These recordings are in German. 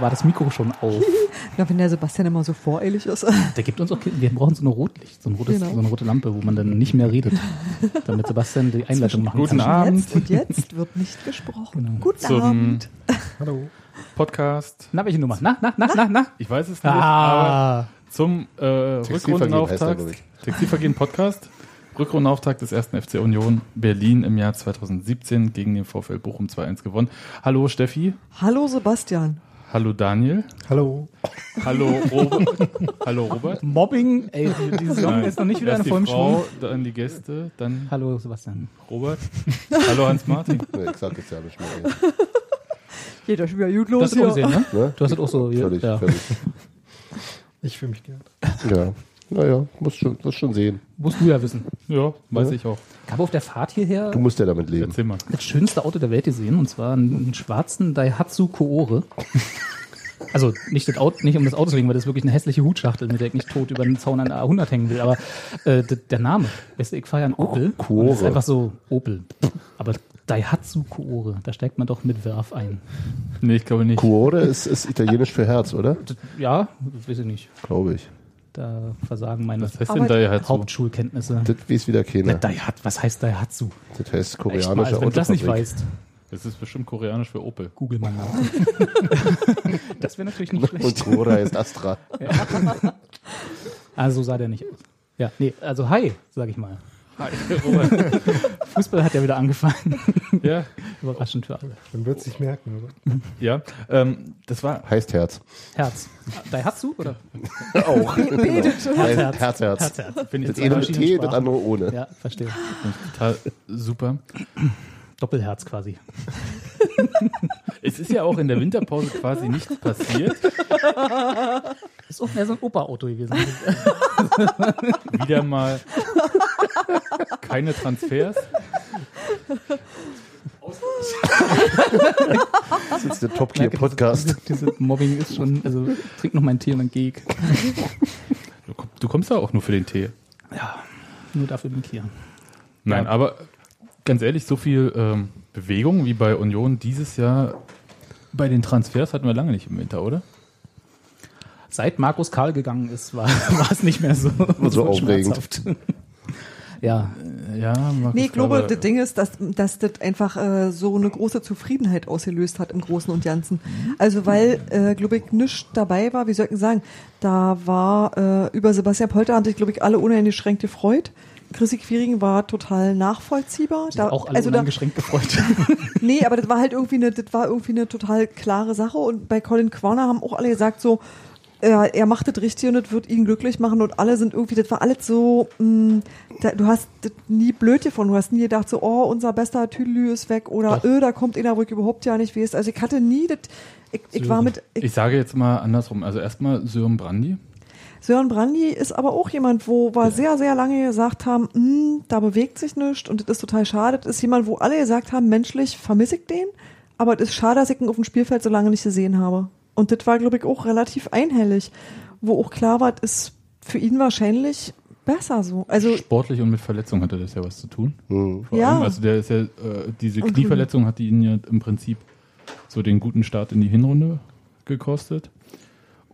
war das Mikro schon auf? Na, wenn der Sebastian immer so voreilig ist. Der gibt uns auch, wir brauchen so eine Rotlicht, so, ein rotes, Genau. so eine rote Lampe, wo man dann nicht mehr redet, damit Sebastian die Einleitung machen Guten kann. Abend. Jetzt und jetzt wird nicht gesprochen. Genau. Guten Zum Abend. Hallo. Podcast. Na, welche Nummer? Na, na, na, na, na? Ich weiß es nicht, aber Ah, zum äh, Rückrundenauftakt. Textilvergehen Podcast. Rückrundenauftakt des ersten FC Union Berlin im Jahr 2017 gegen den VfL Bochum 2-1 gewonnen. Hallo Steffi. Hallo Sebastian. Hallo Daniel. Hallo. Hallo Robert. Hallo Robert. Mobbing, ey, die Saison Nein, ist noch nicht wieder in erst die vollem Frau, Schwung. dann die Gäste, dann Hallo Sebastian. Robert. Hallo Hans-Martin. Nee, ich sag jetzt ja nicht mehr. Geht schon wieder gut Du los hast es auch hier. gesehen, ne? Ne? Du hast es auch so. Völlig, ja. völlig. Ich fühle mich geehrt. Ja. Naja, musst schon, musst schon sehen. Musst du ja wissen. Ja, weiß Ja. ich auch. Ich habe auf der Fahrt hierher Du musst ja damit leben. Erzähl mal. das schönste Auto der Welt gesehen, und zwar einen schwarzen Daihatsu Koore. Also nicht, das Auto, nicht um das Auto zu wegen, weil das ist wirklich eine hässliche Hutschachtel, mit der ich nicht tot über den Zaun an A100 hängen will. Aber äh, der Name, weißt du, ich fahre ja einen Opel. Koore. und Das ist einfach so Opel. Aber Daihatsu Koore, da steigt man doch mit Werf ein. Nee, ich glaube nicht. Cuore ist, ist italienisch für Herz, oder? Ja, das weiß ich nicht. Glaube ich. Da versagen meine Was heißt denn ja? Hauptschulkenntnisse. Das weiß wieder keiner. Daihatsu, was heißt Daihatsu? Das heißt Echt mal, koreanische also wenn du das nicht weißt, Das ist bestimmt koreanisch für Opel. google mal nach. das wäre natürlich nicht Und schlecht. Cuore heißt Astra. Also so sah der nicht aus. Ja, nee, also hi, sag ich mal. Hi, Robert. Fußball hat ja wieder angefangen. ja, Überraschend für alle. Man wird es nicht merken, oder? ja. Ähm, das war Heißt Herz. Herz. Daihatsu oder? Auch. Betet. Herz, Herz. Herz, Herz. Herz, Herz. Finde Das eine mit T, das andere ohne. Ja, verstehe. total super. Doppelherz quasi. Es ist ja auch in der Winterpause quasi nichts passiert. Ist auch mehr so ein Opa-Auto gewesen. Wieder mal keine Transfers. Das ist der Top Gear Podcast. Diese, diese Mobbing ist schon, also trink noch meinen Tee und dann geh ich. Du, komm- du kommst ja auch nur für den Tee. Ja, nur dafür bin ich hier. Nein, Ja. aber ganz ehrlich, so viel ähm, Bewegung wie bei Union dieses Jahr bei den Transfers hatten wir lange nicht im Winter, oder? Seit Markus Karl gegangen ist, war, war es nicht mehr so, So aufregend. Ja, Ja, Markus Nee, ich glaube, das Ding ist, dass, dass das einfach äh, so eine große Zufriedenheit ausgelöst hat im Großen und Ganzen. Also weil, äh, glaube ich, nichts dabei war, wie soll ich denn sagen, da war äh, über Sebastian Polter haben sich, glaube ich, alle uneingeschränkt gefreut. Chrissy Quiring war total nachvollziehbar. da, auch alle also da, uneingeschränkt gefreut. nee, aber das war halt irgendwie eine, das war irgendwie eine total klare Sache und bei Colin Quaner haben auch alle gesagt so, er, er macht das richtig und das wird ihn glücklich machen und alle sind irgendwie, das war alles so, mh, da, du hast das nie blöd gefunden, du hast nie gedacht so, oh, unser bester Tüdelü ist weg oder öh, da kommt einer, wo ich überhaupt ja nicht weiß. Also ich hatte nie das, ich, ich war mit, ich, Ich sage jetzt mal andersrum. Also erstmal Sören Brandy. Sören Brandy ist aber auch jemand, wo wir sehr, sehr lange gesagt haben, hm, da bewegt sich nichts und das ist total schade. Das ist jemand, wo alle gesagt haben, menschlich vermisse ich den, aber es ist schade, dass ich ihn auf dem Spielfeld so lange nicht gesehen habe. Und das war, glaube ich, auch relativ einhellig, wo auch klar war, das ist für ihn wahrscheinlich besser so. Also Sportlich und mit Verletzung hatte das ja was zu tun. Hm. Vor Ja. allem, also der ist ja, äh, diese Und- Knieverletzung hat ihn ja im Prinzip so den guten Start in die Hinrunde gekostet.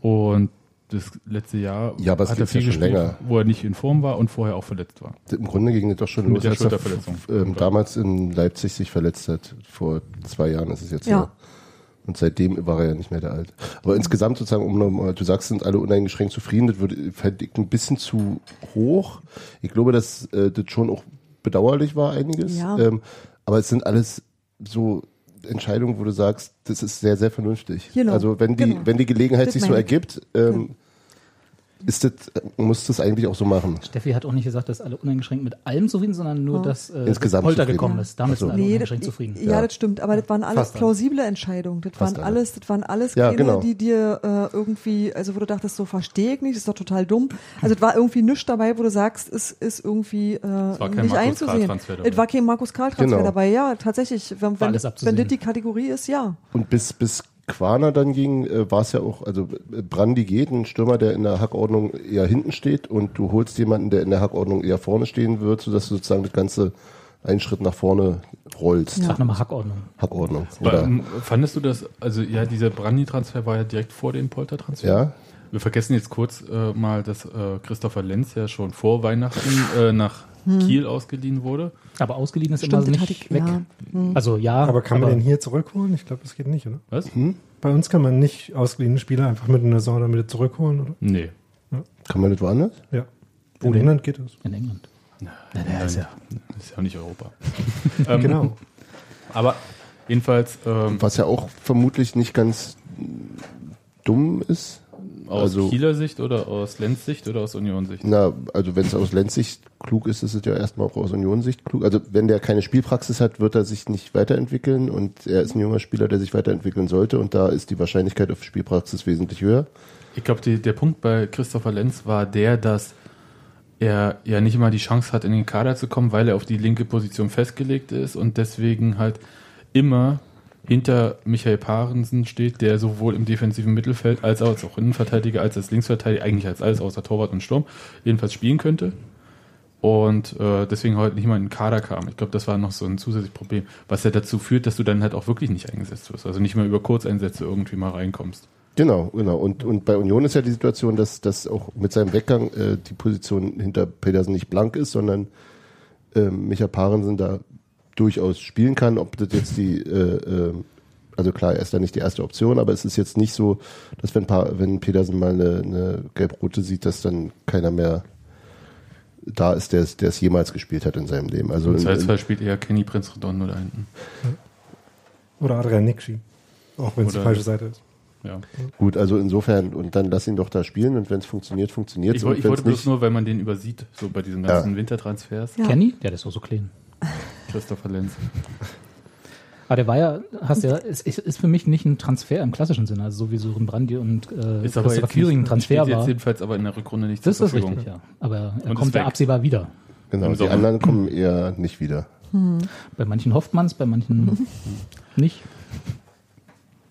Und das letzte Jahr Ja, aber es hat er ja viel schon gespielt, länger. wo er nicht in Form war und vorher auch verletzt war. Im Grunde ging es doch schon Mit los, der als er ähm, damals in Leipzig sich verletzt hat. Vor zwei Jahren ist es jetzt Ja. Und seitdem war er ja nicht mehr der Alte. Aber insgesamt sozusagen, um nochmal, du sagst, sind alle uneingeschränkt zufrieden, das würde fände ich ein bisschen zu hoch. Ich glaube, dass äh, das schon auch bedauerlich war, einiges. Ja. Ähm, aber es sind alles so Entscheidungen, wo du sagst, das ist sehr, sehr vernünftig. Genau, Also wenn die, genau. wenn die Gelegenheit Das sich so ergibt, ähm, ist das, muss das eigentlich auch so machen. Steffi hat auch nicht gesagt, dass alle uneingeschränkt mit allem zufrieden, sondern nur, dass äh, Insgesamt Polter zufrieden. gekommen ist. Damit Ach so. sind alle Nee, das, uneingeschränkt zufrieden. ja, Ja. das stimmt, aber das waren alles Fast alle. plausible Entscheidungen. Das Fast waren alle. alles, das waren alles Ja, keine, genau. die dir äh, irgendwie, also wo du dachtest, so verstehe ich nicht, das ist doch total dumm. Also es war irgendwie nichts dabei, wo du sagst, es ist irgendwie äh, war kein nicht Markus einzusehen. Karl-Transfer dabei. Es war kein Markus Karl Transfer Genau. dabei, ja, tatsächlich. Wenn, wenn, wenn das die Kategorie ist, ja. Und bis, bis Quaner dann ging, äh, war es ja auch, also äh, Brandi geht, ein Stürmer, der in der Hackordnung eher hinten steht und du holst jemanden, der in der Hackordnung eher vorne stehen wird, sodass du sozusagen das Ganze einen Schritt nach vorne rollst. Sag nochmal Hackordnung. Hackordnung. Aber, Oder, ähm, fandest du das, also ja, dieser Brandi-Transfer war ja direkt vor dem Polter-Transfer. ja, Wir vergessen jetzt kurz äh, mal, dass äh, Christopher Lenz ja schon vor Weihnachten äh, nach Kiel ausgeliehen wurde. Aber ausgeliehen ist Stimmt, immer den nicht weg. ja. Also ja, Aber kann man den hier zurückholen? Ich glaube, das geht nicht, oder? Was? Bei uns kann man nicht ausgeliehene Spieler einfach mit einer Saison wieder zurückholen, oder? Nee. kann man das woanders? Ja. Wo In denn? England geht das. in England. Ja, der ist ja- ist ja auch nicht Europa. ähm, Genau. Aber jedenfalls ähm, Was ja auch vermutlich nicht ganz dumm ist. Aus also- Kieler Sicht oder aus Lenz Sicht oder aus Union Sicht? Na, also wenn es aus Lenzsicht klug ist, ist es ja erstmal auch aus Unionssicht klug. Also wenn der keine Spielpraxis hat, wird er sich nicht weiterentwickeln und er ist ein junger Spieler, der sich weiterentwickeln sollte und da ist die Wahrscheinlichkeit auf Spielpraxis wesentlich höher. Ich glaube, der Punkt bei Christopher Lenz war der, dass er ja nicht immer die Chance hat, in den Kader zu kommen, weil er auf die linke Position festgelegt ist und deswegen halt immer hinter Michael Parensen steht, der sowohl im defensiven Mittelfeld als auch als auch Innenverteidiger, als als Linksverteidiger, eigentlich als alles außer Torwart und Sturm, jedenfalls spielen könnte. Und äh, deswegen heute nicht mal in den Kader kam. Ich glaube, das war noch so ein zusätzliches Problem, was ja dazu führt, dass du dann halt auch wirklich nicht eingesetzt wirst. Also nicht mal über Kurzeinsätze irgendwie mal reinkommst. Genau, genau. Und, und bei Union ist ja die Situation, dass, dass auch mit seinem Weggang äh, die Position hinter Pedersen nicht blank ist, sondern ähm, Micha Parensen da durchaus spielen kann. Ob das jetzt die, äh, äh, also klar, er ist da nicht die erste Option, aber es ist jetzt nicht so, dass wenn, pa wenn Pedersen mal eine, eine gelb-rote sieht, dass dann keiner mehr da ist, der es der es jemals gespielt hat in seinem Leben. Also Im in, Zweifelsfall spielt eher Kenny Prinz Redondo da hinten. Oder Adrian Nixi. Auch wenn es die falsche Seite ist. Ja. gut, also insofern, und dann lass ihn doch da spielen und wenn es funktioniert, funktioniert Ich, es. ich wenn's wollte bloß nur, weil man den übersieht, so bei diesen ganzen Wintertransfers. Ja. Kenny? Ja, der ist auch so clean. Christopher Lenz. Aber der war ja, hast ja, es ist, ist für mich nicht ein Transfer im klassischen Sinne, also so wie Sören Brandi und äh, Ist aber Christopher jetzt Quiring ein Transfer steht jetzt war. jedenfalls aber in der Rückrunde nicht Das zur ist Verfügung. richtig, ja. Aber er Und kommt ist ja weg. absehbar wieder. genau, die Sommer. anderen kommen eher nicht wieder. Bei manchen hofft man es, bei manchen nicht.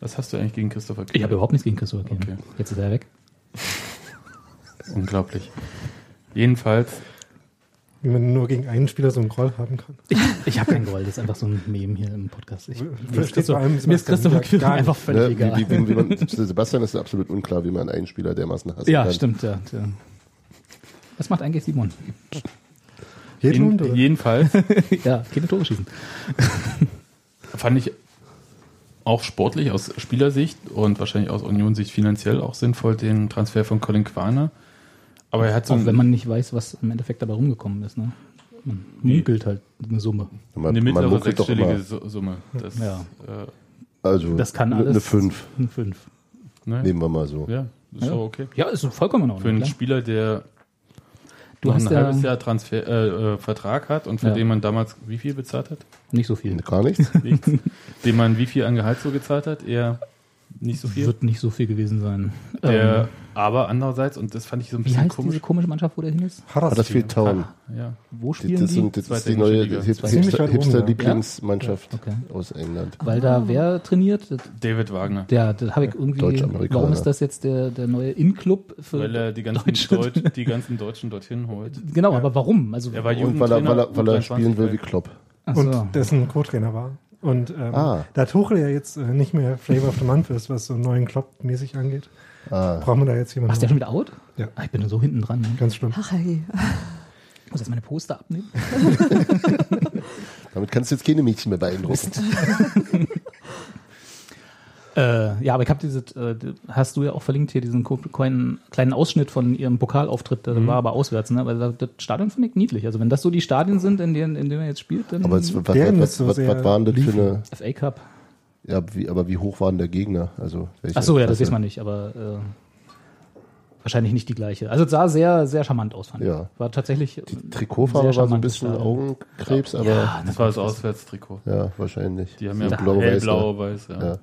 Was hast du eigentlich gegen Christopher Ich habe überhaupt nichts gegen Christopher Quiring. Okay. Jetzt ist er weg. Unglaublich. Jedenfalls, Wie man nur gegen einen Spieler so einen Groll haben kann. Ich, ich habe kein Groll, das ist einfach so ein Meme hier im Podcast. Ich, mir ist Christopher, nicht. einfach völlig Ne? egal. Wie, wie, wie man, Sebastian ist absolut unklar, wie man einen Spieler dermaßen hassen ja, kann. stimmt, ja, ja. Was macht eigentlich Simon? Jeden, oder? jedenfalls ja, keine Tore schießen. fand ich auch sportlich aus Spielersicht und wahrscheinlich aus Union-Sicht finanziell auch sinnvoll den Transfer von Colin Quaner. Aber er hat so Auch wenn man nicht weiß, was im Endeffekt dabei rumgekommen ist. Ne? Man munkelt halt eine Summe. Man, eine man mittlere doch sechsstellige Summe. Das, Ja. äh, also Das kann alles. eine 5, Eine 5. ne? nehmen wir mal so. Ja, ist Ja. okay. Ja, ist vollkommen in Ordnung. Für einen klar. Spieler, der Du hast ein ja halbes Jahr Transfer, äh, äh, Vertrag hat und für Ja. den man damals wie viel bezahlt hat? nicht so viel. Gar nichts. Nichts. dem man wie viel an Gehalt so gezahlt hat? Eher nicht so viel. Wird nicht so viel gewesen sein. Der, Ähm, aber andererseits, und das fand ich so ein wie bisschen heißt komisch. diese komische Mannschaft, wo der hin ist? Huddersfield Town. Ja. Wo Das, spielen das, die? und das ist die neue Liga. Hip- Ziemlich Hipster- ja. Hipster-Lieblingsmannschaft Okay. aus England. Weil da wer trainiert? David Wagner. Der, das habe ich irgendwie. Warum ist das jetzt der, der neue In-Club für Weil er die ganzen, Deutsche? Deutsch, die ganzen Deutschen dorthin holt. Genau, aber warum? Also Er war Und weil er, weil er, weil er U23 spielen will wie Klopp. So. Und dessen Co-Trainer war. Und ähm, Ah. da Tuchel ja jetzt äh, nicht mehr Flavor of the Month ist, was so einen neuen Klopp-mäßig angeht, Ah, brauchen wir da jetzt jemanden. Ach, ist der schon wieder out? Ja. Ah, ich bin so hinten dran. Ne? Ganz schlimm. Ach, hey. Ich muss jetzt meine Poster abnehmen. damit kannst du jetzt keine Mädchen mehr beeindrucken. Äh, ja, aber ich habe diese, äh, hast du ja auch verlinkt hier, diesen kleinen, kleinen Ausschnitt von ihrem Pokalauftritt, der war aber auswärts, ne? Aber das, Stadion finde ich niedlich. Also wenn das so die Stadien sind, in denen, in denen er jetzt spielt, dann Aber es, was, Der was, so was, sehr was waren das für eine, FA Cup. ja, wie, aber wie hoch waren der Gegner? Also, welche Ach so, ja, das weiß man nicht, aber äh, wahrscheinlich nicht die gleiche. Also es sah sehr, sehr charmant aus, fand Ja. ich. War tatsächlich. Die Trikotfarbe sehr war so ein bisschen Stadion. Augenkrebs, aber ja, Das war das Auswärtstrikot. wahrscheinlich. Die haben ja Da- blau, Blau-Weiß, hellblau, weiß. Ja. Ja.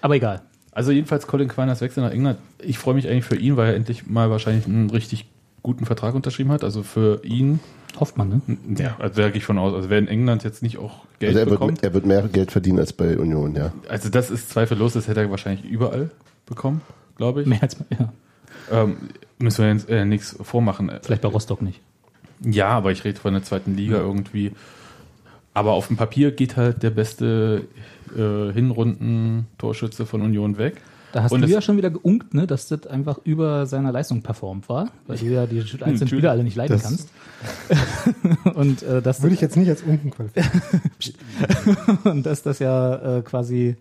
Aber egal. Also jedenfalls Colin Quiners Wechsel nach England. Ich freue mich eigentlich für ihn, weil er endlich mal wahrscheinlich einen richtig guten Vertrag unterschrieben hat. Also für ihn, Hofft man, ne? ja, also da gehe ich von aus. Also wer in England jetzt nicht auch Geld Also er bekommt, wird, er wird mehr Geld verdienen als bei Union, ja. also das ist zweifellos, das hätte er wahrscheinlich überall bekommen, glaube ich. Mehr als ja. Ähm, müssen wir jetzt äh, nichts vormachen. Vielleicht bei Rostock nicht. Ja, aber ich rede von der zweiten Liga irgendwie. aber auf dem Papier geht halt der beste äh, Hinrunden-Torschütze von Union weg. Da hast Und du ja schon wieder geunkt, ne, dass das einfach über seiner Leistung performt war, weil du ja die einzelnen. Spieler alle nicht leiden Das- kannst. und, äh, dass Würde ich jetzt nicht als unten qualifizieren. und dass das ja äh, quasi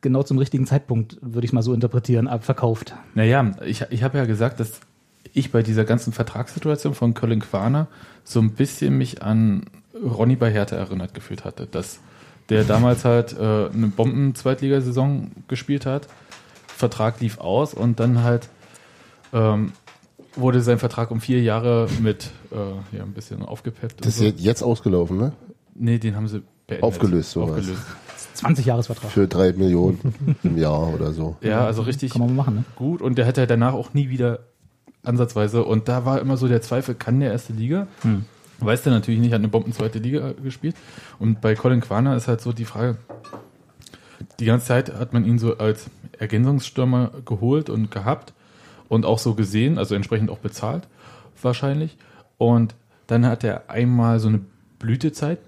genau zum richtigen Zeitpunkt, würde ich mal so interpretieren, abverkauft. Naja, ich, ich habe ja gesagt, dass ich bei dieser ganzen Vertragssituation von Colin Quaner so ein bisschen mich an Ronny bei Hertha erinnert gefühlt hatte, dass der damals halt äh, eine Bomben-Zweitligasaison gespielt hat, Vertrag lief aus und dann halt ähm, wurde sein Vertrag um vier Jahre mit äh, ja, ein bisschen aufgepeppt. Das ist so. jetzt- ausgelaufen, ne? Nee, den haben sie beendet. Aufgelöst, sowas. Aufgelöst. 20 Jahresvertrag. Für drei Millionen im Jahr oder so. Ja, also richtig Kann man machen, ne? gut und der hatte halt danach auch nie wieder ansatzweise und da war immer so der Zweifel, kann der erste Liga? Hm. Weiß der natürlich nicht, hat eine Bomben zweite Liga gespielt. Und bei Colin Quaner ist halt so die Frage, die ganze Zeit hat man ihn so als Ergänzungsstürmer geholt und gehabt und auch so gesehen, also entsprechend auch bezahlt wahrscheinlich. Und dann hat er einmal so eine Blütezeit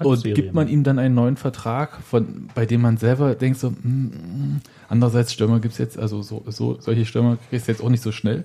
und Serie, gibt man ihm dann einen neuen Vertrag, von, bei dem man selber denkt so, mm, mm, andererseits Stürmer gibt's jetzt, also so, so solche Stürmer kriegst du jetzt auch nicht so schnell.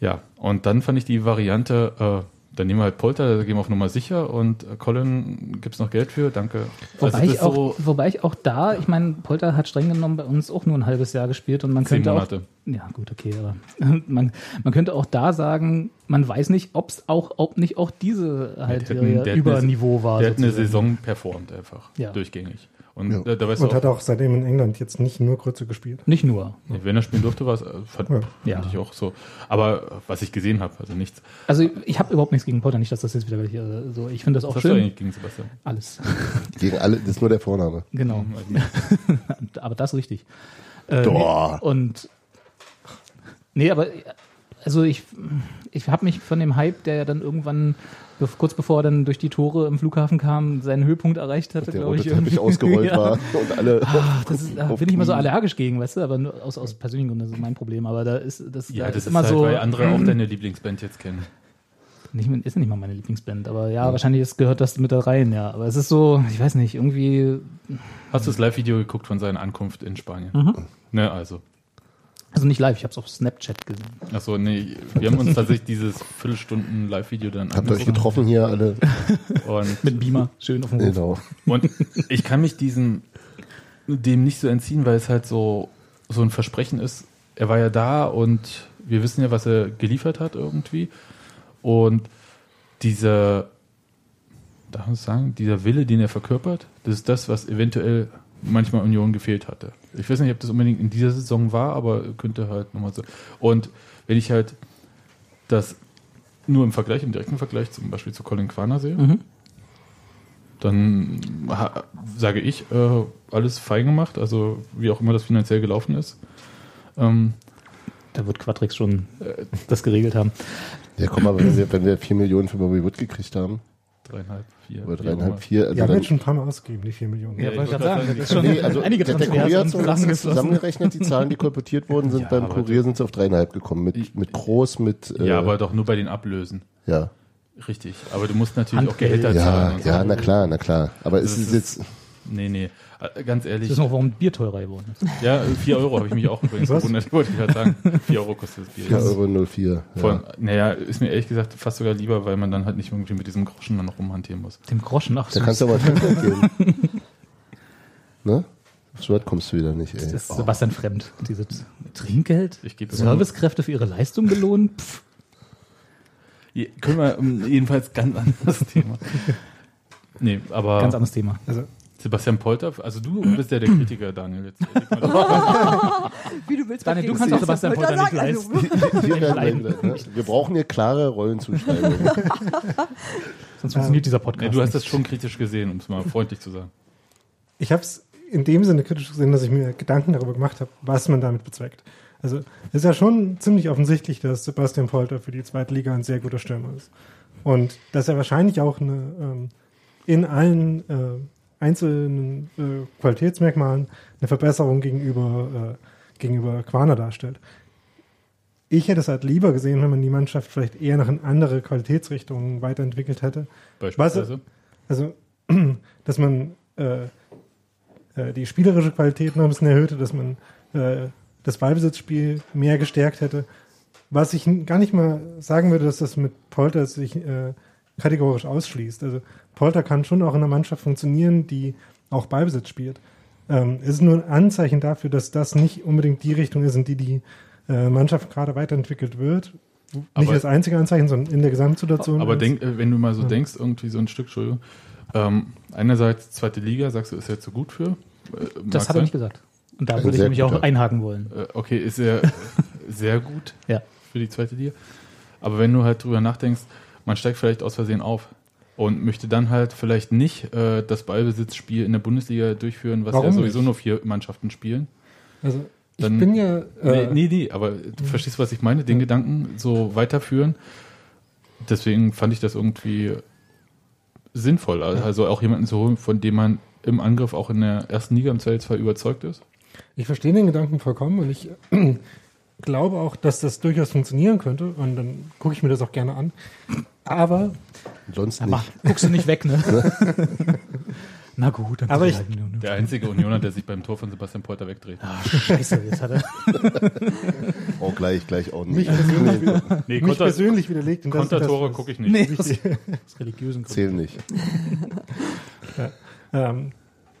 Ja, und dann fand ich die Variante, äh, dann nehmen wir halt Polter, da gehen wir auf Nummer sicher und äh, Colin gibt's noch Geld für, danke. Wobei, das ich auch, wobei ich auch da, ich meine, Polter hat streng genommen bei uns auch nur ein halbes Jahr gespielt und man könnte auch. Ja, gut, okay, aber man, man könnte auch da sagen, man weiß nicht, ob es auch, ob nicht auch diese halt über Niveau war. der hat eine. Saison performt einfach, Ja. durchgängig. Und Ja. äh, da weißt Und du hat auch, auch seitdem in England jetzt nicht nur Grütze gespielt. Nicht nur. nee, wenn er spielen durfte, war es, äh, fand, Ja. fand Ja. ich auch so. Aber äh, was ich gesehen habe, also nichts. Also ich habe überhaupt nichts gegen Polter, nicht, dass das jetzt wieder gleich, äh, so. Ich finde das Was auch hast du schön. eigentlich gegen Sebastian? Alles. Gegen alle, das ist nur der Vorname. genau. aber das richtig. Äh, Doch. Und nee, aber also ich, ich habe mich von dem Hype, der ja dann irgendwann be- kurz bevor er dann durch die Tore im Flughafen kam, seinen Höhepunkt erreicht hatte, Der glaube rote ich. Teppich irgendwie. ausgerollt Ja. war und alle. Ah, das ist, da bin ich immer so allergisch gegen, weißt du, aber nur aus, aus persönlichen Gründen, das ist mein Problem. Aber da ist das, Ja, da das ist immer halt, so. weil andere auch deine Lieblingsband jetzt kennen. Nicht, ist ja nicht mal meine Lieblingsband, aber ja, wahrscheinlich ist, gehört das mit da rein, ja. Aber es ist so, ich weiß nicht, irgendwie, Hast du das Live-Video geguckt von seiner Ankunft in Spanien? Mhm. Ne, also. Also nicht live, ich habe es auf Snapchat gesehen. Achso, nee, wir haben uns tatsächlich dieses Viertelstunden Live-Video dann Habt ihr euch angeguckt. getroffen hier alle? Und, Mit Beamer, schön auf dem Hof. Genau. und ich kann mich diesem, dem nicht so entziehen, weil es halt so, so ein Versprechen ist. Er war ja da und wir wissen ja, was er geliefert hat irgendwie. Und dieser, darf man sagen, dieser Wille, den er verkörpert, das ist das, was eventuell manchmal Union gefehlt hatte. Ich weiß nicht, ob das unbedingt in dieser Saison war, aber könnte halt nochmal so. Und wenn ich halt das nur im Vergleich, im direkten Vergleich zum Beispiel zu Colin Quaner sehe, Mhm. dann sage ich, äh, alles fein gemacht, also wie auch immer das finanziell gelaufen ist. Ähm, Da wird Quatrix schon äh, das geregelt haben. Ja, komm mal, wenn wir, wenn wir vier Millionen für Bobby Wood gekriegt haben, dreieinhalb, vier. auch dreieinhalb, vier, also Wir haben dann, jetzt schon ein paar Mal ausgegeben, die 4 Millionen. Ja, wollte ich gerade wollte sagen, sagen, das ist schon nee, also einige der, der Kurier hat zusammengerechnet, die Zahlen, die kolportiert worden sind. Ja, beim aber Kurier sind sie auf dreieinhalb gekommen. Mit, mit Groß, mit, äh, Ja, aber doch nur bei den Ablösen. ja. Richtig. Aber du musst natürlich auch Handgeld. Gehälter Ja, zahlen. ja, so. na klar, na klar. Aber es Das ist ist- jetzt, Nee, nee. Äh, Ganz ehrlich. Das ist noch, warum Bier teurer geworden ist. Ja, 4 Euro habe ich mich auch übrigens gewundert, wollte ich gerade sagen. 4 Euro kostet das Bier. 4,04 Euro. 04, Von, ja. Naja, ist mir ehrlich gesagt fast sogar lieber, weil man dann halt nicht irgendwie mit diesem Groschen dann noch rumhantieren muss. Dem Groschen, ach Da kannst du aber Trinkgeld geben. ne? So weit kommst du wieder nicht, ey. Das ist Sebastian Fremd. Diese Trinkgeld? Ich gebe Servicekräfte für ihre Leistung belohnen? Pff. Je- Können wir ähm, jedenfalls ganz anderes Thema. Nee, aber Ganz anderes Thema. Also Sebastian Polter, also du bist ja der Kritiker, Daniel. Jetzt. Wie du willst. Daniel, du kannst auch Sebastian Polter nicht leisten. also- wir, ne? wir brauchen hier klare Rollenzuschreibungen. Sonst funktioniert dieser nee, Podcast. du hast nicht. das schon kritisch gesehen, um es mal freundlich zu sagen. ich habe es in dem Sinne kritisch gesehen, dass ich mir Gedanken darüber gemacht habe, was man damit bezweckt. Also es ist ja schon ziemlich offensichtlich, dass Sebastian Polter für die zweite Liga ein sehr guter Stürmer ist. Und dass er wahrscheinlich auch eine, ähm, in allen äh, einzelnen äh, Qualitätsmerkmalen eine Verbesserung gegenüber, äh, gegenüber Quaner darstellt. ich hätte es halt lieber gesehen, wenn man die Mannschaft vielleicht eher noch in andere Qualitätsrichtungen weiterentwickelt hätte. Beispielsweise. Also, dass man äh, äh, die spielerische Qualität noch ein bisschen erhöhte, dass man äh, das Ballbesitzspiel mehr gestärkt hätte. Was ich gar nicht mal sagen würde, dass das mit Polter sich äh, kategorisch ausschließt. Also Polter kann schon auch in einer Mannschaft funktionieren, die auch Ballbesitz spielt. Ähm, es ist nur ein Anzeichen dafür, dass das nicht unbedingt die Richtung ist, in die die äh, Mannschaft gerade weiterentwickelt wird. Nicht Aber- das einzige Anzeichen, sondern in der Gesamtsituation. Aber denk, äh, wenn du mal so Ja. denkst, irgendwie so ein Stück, Entschuldigung, ähm, einerseits zweite Liga, sagst du, ist er zu gut für? Äh, Das er sein. nicht gesagt. Und da Ein würde ich nämlich auch einhaken wollen. Äh, okay, ist er sehr gut Ja. für die zweite Liga. Aber wenn du halt drüber nachdenkst, man steigt vielleicht aus Versehen auf und möchte dann halt vielleicht nicht äh, das Ballbesitzspiel in der Bundesliga durchführen, was Warum ja sowieso nicht? nur vier Mannschaften spielen. also ich dann- bin ja. Äh, nee, nee, nee, aber du verstehst, was ich meine, den Gedanken so weiterführen. Deswegen fand ich das irgendwie sinnvoll. Also auch jemanden zu holen, von dem man im Angriff auch in der ersten Liga im Zweifelsfall überzeugt ist. Ich verstehe den Gedanken vollkommen und ich glaube auch, dass das durchaus funktionieren könnte und dann gucke ich mir das auch gerne an. Aber, Sonst Ja, nicht. mach, guckst du nicht weg, ne? Na gut, dann Aber ich- halt Der einzige Unioner, der sich beim Tor von Sebastian Polter wegdreht. Ah, Scheiße, jetzt hat er. Oh, gleich, gleich auch mich nicht. persönlich, wieder, Nee, mich Konter, persönlich widerlegt. und Kontertore gucke ich nicht. Nee, aus, aus religiösen Gründen. Zählen nicht. Ähm,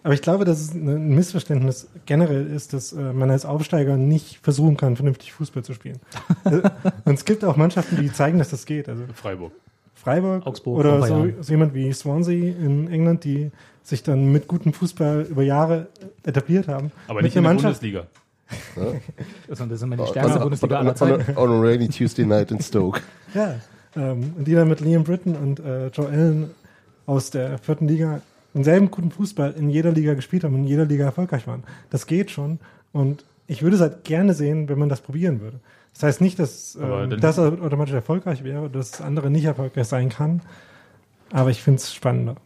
aber ich glaube, dass es ein Missverständnis generell ist, dass äh, man als Aufsteiger nicht versuchen kann, vernünftig Fußball zu spielen. Und es gibt auch Mannschaften, die zeigen, dass das geht. Also Freiburg. Freiburg Augsburg, oder so, so jemand wie Swansea in England, die sich dann mit gutem Fußball über Jahre etabliert haben. Aber nicht in der Mannschaft- Bundesliga. Also, das ist immer die On, stärkste on, Bundesliga on, aller on, Zeiten. on a rainy Tuesday night in Stoke. Ja, ähm, und die dann mit Liam Britton und äh, Joe Allen aus der vierten Liga denselben guten Fußball in jeder Liga gespielt haben und in jeder Liga erfolgreich waren. Das geht schon und ich würde es halt gerne sehen, wenn man das probieren würde. Das heißt nicht, dass Aber ähm, dann- das automatisch erfolgreich wäre, oder dass das andere nicht erfolgreich sein kann, aber ich finde es spannender.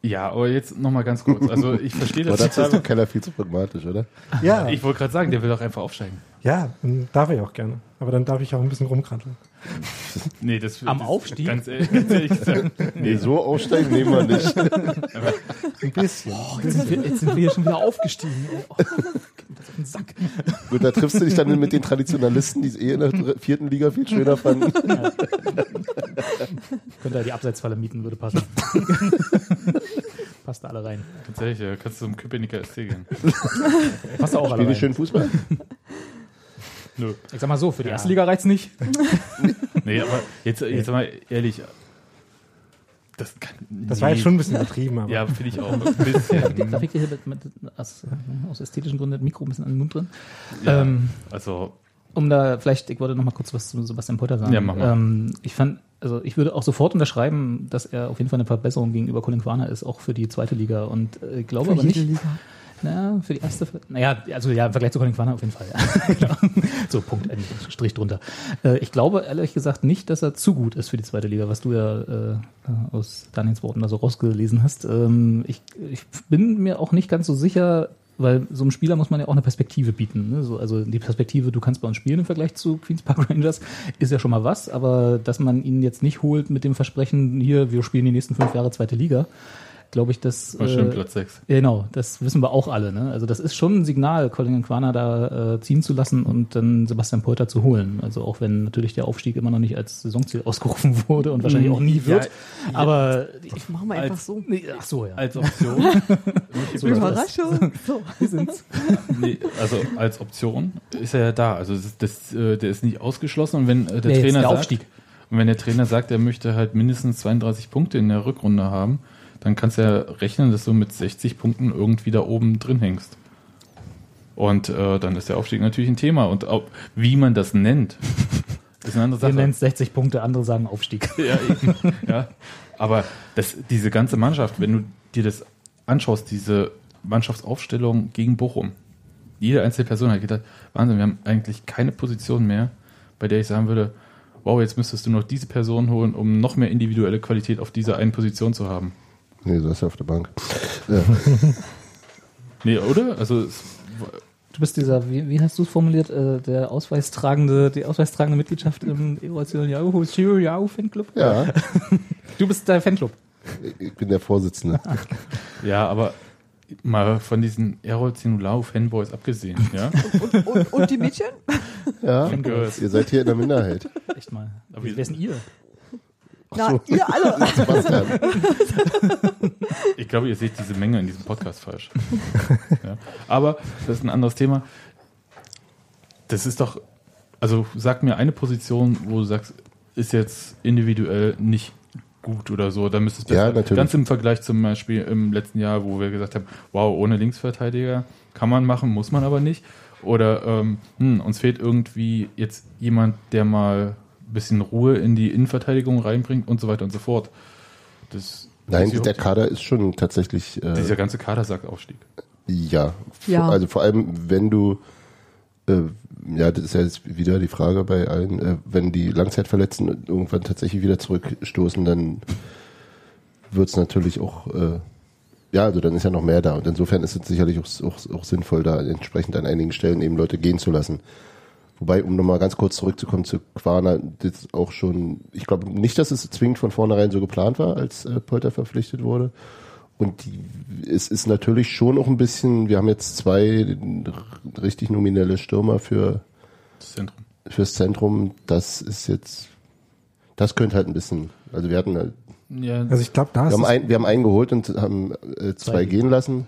Ja, aber jetzt nochmal ganz kurz. Also ich verstehe Aber das dazu ist der. Keller viel zu pragmatisch, oder? Ja, Ich wollte gerade sagen, der will doch einfach aufsteigen. ja, und darf ich auch gerne. Aber dann darf ich auch ein bisschen rumkranteln. Nee, das Am das, Aufstieg? Ganz ehrlich, ganz ehrlich gesagt. Nee, so aussteigen nehmen wir nicht. Ein bisschen. Jetzt sind, wir, jetzt sind wir hier schon wieder aufgestiegen. Oh, das auf den Sack. Gut, da triffst du dich dann mit den Traditionalisten, die es eh in der vierten Liga viel schöner fanden. Könnte er die Abseitsfalle mieten, würde passen. Passt da alle rein. Ganz ehrlich, ja, kannst du zum Köpenicker SC gehen. Passt auch alle Spielen die rein. schön Fußball? Nö. Ich sag mal so, für die Ja. erste Liga reicht's nicht. Nee, aber jetzt, jetzt mal ehrlich. Das, kann, Das war jetzt schon ein bisschen übertrieben, aber Ja, finde ich auch. Ein bisschen. Da fliegt hier mit, mit, aus, aus ästhetischen Gründen das Mikro ein bisschen an den Mund drin. Ja, Ähm, also, um da vielleicht, ich wollte noch mal kurz was zu Sebastian Polter sagen. Ja, mach mal. Ähm, ich fand, also ich würde auch sofort unterschreiben, dass er auf jeden Fall eine Verbesserung gegenüber Colin Quaner ist, auch für die zweite Liga. Und äh, ich glaube aber nicht, na, für die erste, naja, also ja, im Vergleich zu Colin Quaner auf jeden Fall. Ja. Genau. so, Punkt, ein Strich drunter. Äh, ich glaube ehrlich gesagt nicht, dass er zu gut ist für die zweite Liga, was du ja äh, aus Daniels Worten da so rausgelesen hast. Ähm, ich, ich bin mir auch nicht ganz so sicher, weil so einem Spieler muss man ja auch eine Perspektive bieten. Ne? So, also die Perspektive, du kannst bei uns spielen im Vergleich zu Queens Park Rangers, ist ja schon mal was, aber dass man ihn jetzt nicht holt mit dem Versprechen, hier, wir spielen die nächsten fünf Jahre zweite Liga, glaube ich, das. war schön äh, Platz 6. ja, Genau, das wissen wir auch alle. Ne? Also das ist schon ein Signal, Colin Quaner da äh, ziehen zu lassen und dann Sebastian Polter zu holen. Also auch wenn natürlich der Aufstieg immer noch nicht als Saisonziel ausgerufen wurde und wahrscheinlich auch nie wird. aber ich, Machen wir einfach Als- so. nee, ach so ja. Als Option. So, Überraschung. So. Wir sind's. nee, also als Option ist er ja da. Also das, das, äh, der ist nicht ausgeschlossen. Und wenn äh, der Nee, Trainer der sagt, Aufstieg. und wenn der Trainer sagt, er möchte halt mindestens 32 Punkte in der Rückrunde haben, dann kannst du ja rechnen, dass du mit 60 Punkten irgendwie da oben drin hängst. Und äh, dann ist der Aufstieg natürlich ein Thema. Und auch, wie man das nennt, ist eine andere Wir Sache. nennen es 60 Punkte, andere sagen Aufstieg. Ja, eben. ja. Aber das, diese ganze Mannschaft, wenn du dir das anschaust, diese Mannschaftsaufstellung gegen Bochum, jede einzelne Person hat gedacht, Wahnsinn, wir haben eigentlich keine Position mehr, bei der ich sagen würde, wow, jetzt müsstest du noch diese Person holen, um noch mehr individuelle Qualität auf dieser einen Position zu haben. Nee, du hast ja auf der Bank. Ja. Nee, oder? Also Du bist dieser, wie, wie hast du es formuliert, äh, der ausweistragende, die ausweistragende Mitgliedschaft im Evolution Yahoo Yahoo Fanclub? Ja, Du bist der Fanclub. ich bin der Vorsitzende. Ja, aber mal von diesen Errol Zinulau Fanboys abgesehen, ja? Und, und, und die Mädchen? Ja, Fangirls. ihr seid hier in der Minderheit. Echt mal. Aber Wer ist denn ihr? Na, ihr alle. Ich glaube, ihr seht diese Menge in diesem Podcast falsch. ja. Aber das ist ein anderes Thema. Das ist doch, also sag mir eine Position, wo du sagst, ist jetzt individuell nicht gut oder so. Da müsste es Ja, natürlich. Ganz im Vergleich zum Beispiel im letzten Jahr, wo wir gesagt haben, wow, ohne Linksverteidiger kann man machen, muss man aber nicht. Oder ähm, hm, uns fehlt irgendwie jetzt jemand, der mal bisschen Ruhe in die Innenverteidigung reinbringt und so weiter und so fort. Das, Nein, der Kader ist schon tatsächlich. Äh, dieser ganze Kader sagt Aufstieg. Ja. Ja. Also vor allem, wenn du, äh, ja, das ist ja jetzt wieder die Frage bei allen, äh, wenn die Langzeitverletzten irgendwann tatsächlich wieder zurückstoßen, dann wird es natürlich auch, äh, ja, also dann ist ja noch mehr da. Und insofern ist es sicherlich auch, auch, auch sinnvoll, da entsprechend an einigen Stellen eben Leute gehen zu lassen. Wobei, um nochmal ganz kurz zurückzukommen zu Quana, das auch schon, ich glaube nicht, dass es zwingend von vornherein so geplant war, als äh, Polter verpflichtet wurde. Und die, es ist natürlich schon auch ein bisschen, wir haben jetzt zwei richtig nominelle Stürmer für, Das Zentrum. fürs Zentrum. Das ist jetzt, das könnte halt ein bisschen, also wir hatten, halt- Ja, Also ich glaube, da wir haben, ein, wir haben einen geholt und haben äh, zwei Zwei. gehen lassen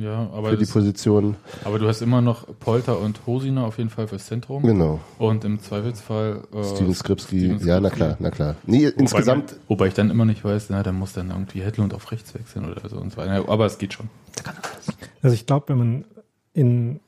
ja aber, für die Position. aber du hast immer noch Polter und Hosiner auf jeden Fall fürs Zentrum. Genau. Und im Zweifelsfall äh, Steven Skripski, Steven ja, na klar, na klar. Nee, Wobei insgesamt, Man, wobei ich dann immer nicht weiß, na, dann muss dann irgendwie Hedlund auf rechts wechseln oder so und so weiter. Aber es geht schon. Also ich glaube, wenn man in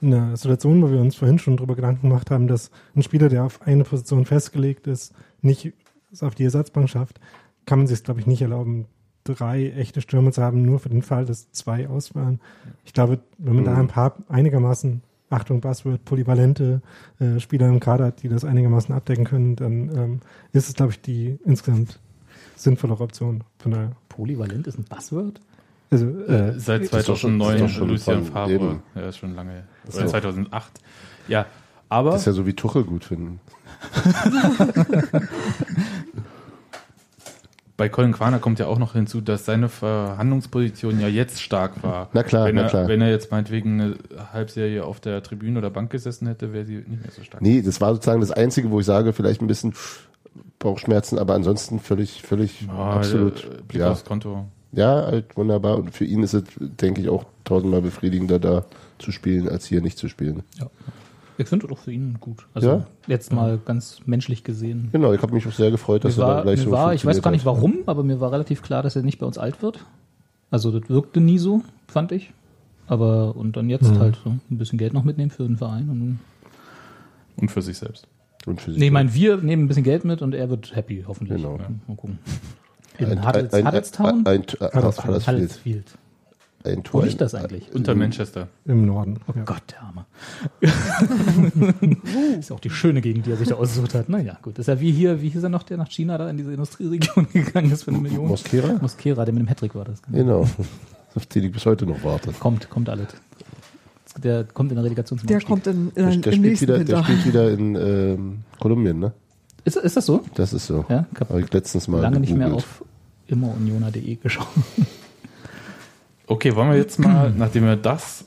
einer Situation, wo wir uns vorhin schon drüber Gedanken gemacht haben, dass ein Spieler, der auf eine Position festgelegt ist, nicht es auf die Ersatzbank schafft, kann man sich, glaube ich, nicht erlauben, drei echte Stürmer zu haben, nur für den Fall, dass zwei ausfallen. Ich glaube, wenn man da ein paar einigermaßen, Achtung, Buzzword, polyvalente äh, Spieler im Kader hat, die das einigermaßen abdecken können, dann ähm, ist es, glaube ich, die insgesamt sinnvollere Option. Von daher. Polyvalent ist ein Buzzword? Also, äh, Seit doch schon- 2009 ist doch schon Lucien von Favre. eben. Ja, ist schon lange. doch- 2008. Ja, aber das ist ja so wie Tuchel gut finden. bei Colin Quaner kommt ja auch noch hinzu, dass seine Verhandlungsposition ja jetzt stark war. Na klar, wenn na er, klar. Wenn er jetzt meinetwegen eine Halbserie auf der Tribüne oder Bank gesessen hätte, wäre sie nicht mehr so stark. Nee, das war sozusagen das Einzige, wo ich sage, vielleicht ein bisschen Bauchschmerzen, aber ansonsten völlig, völlig Ja, absolut. äh, Blick Ja. aufs Konto. ja, halt wunderbar. Und für ihn ist es, denke ich, auch tausendmal befriedigender, da zu spielen, als hier nicht zu spielen. Ich finde doch für ihn gut. Also Ja? jetzt mal ganz menschlich gesehen. Genau, ich habe mich auch sehr gefreut, dass Mir er da war, gleich mir so war ich weiß gar nicht warum, aber mir war relativ klar, dass er nicht bei uns alt wird. Also das wirkte nie so, fand ich. Aber und dann jetzt halt so ein bisschen Geld noch mitnehmen für den Verein. Und, Und für sich selbst. Und für sich nee, ich meine, wir nehmen ein bisschen Geld mit und er wird happy, hoffentlich. Genau. Ja, Mal gucken. In ein, Huddlestown? Ein. Ein Wo Tor. liegt das eigentlich? Unter Manchester. im Norden. Oh ja. Gott, der Arme. ist ja auch die schöne Gegend, die er sich da ausgesucht hat. Naja, gut. Das ist ja wie hier, wie hieß er noch, der nach China da in diese Industrieregion gegangen ist für eine Million? Mosquera? Mosquera, der mit dem Hattrick war das. Genau. Genau. Auf den ich bis heute noch warte. Kommt, kommt alles. Der kommt in der Relegation zum Der Abstieg. kommt in, Der, in, der, im spielt nächsten wieder, der spielt wieder in ähm, Kolumbien, ne? Ist, ist das so? Das ist so. Ja, ich habe Habe ich letztens mal lange nicht mehr gegoogelt. auf immerunioner.de geschaut. Okay, wollen wir jetzt mal, nachdem wir das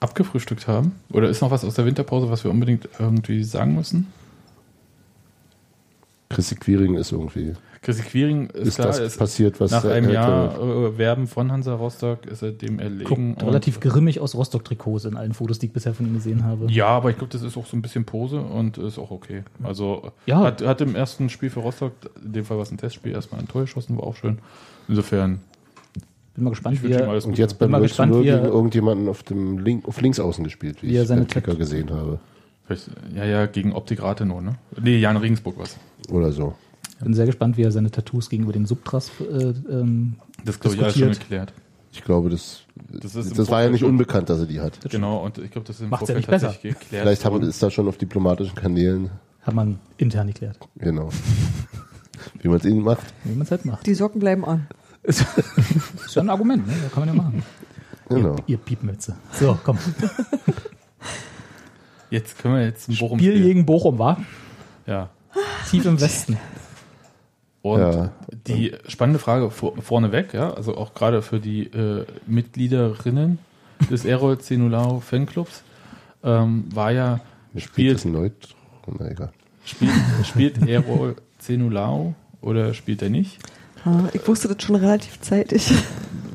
abgefrühstückt haben, oder ist noch was aus der Winterpause, was wir unbedingt irgendwie sagen müssen? Chrissy Quiring ist irgendwie. Chrissy Quiring ist, Ist klar, das ist passiert, was nach einem Jahr äh, Werben von Hansa Rostock ist er dem erlegen. Guckt relativ grimmig aus Rostock-Trikots in allen Fotos, die ich bisher von ihm gesehen habe. Ja, aber ich glaube, das ist auch so ein bisschen Pose und ist auch okay. Also Ja. hat, hat im ersten Spiel für Rostock, in dem Fall war es ein Testspiel, erstmal ein Tor geschossen, war auch schön. Insofern, Bin mal gespannt, ich wie er, Und jetzt beim mal 0 zu gespannt, 0 wie er- gegen irgendjemanden auf dem Link, auf links außen gespielt, wie, wie er ich seine beim Kicker gesehen habe. Vielleicht, ja, ja, gegen Optik Rathenow, ne? Nee, Jan Regensburg was. Oder so. bin sehr gespannt, wie er seine Tattoos gegenüber den Subtras äh, ähm, Das glaube ich alles schon geklärt. Ich glaube, das, Das das, war ja nicht unbekannt, dass er die hat. Genau, und ich glaube, das ist im Macht's ja Vorfeld nicht besser. tatsächlich geklärt. Vielleicht haben, ist das schon auf diplomatischen Kanälen. hat man intern geklärt. Genau. Wie man es ihnen macht. Wie man es halt macht. Die Socken bleiben an. Ist ja ein Argument, ne? Das kann man ja machen. Genau. Ihr, ihr Piepmütze. So, komm. Jetzt können wir jetzt ein Bochum Spiel spielen. gegen Bochum war. Ja. Tief im Westen. Und Ja. die spannende Frage vor, vorneweg, ja, also auch gerade für die äh, Mitgliederinnen des Erol Zenulao Fanclubs, ähm, war ja, Spielt spielt, spielt, spielt Erol Zenulao oder spielt er nicht? Ah, Ich wusste das schon relativ zeitig.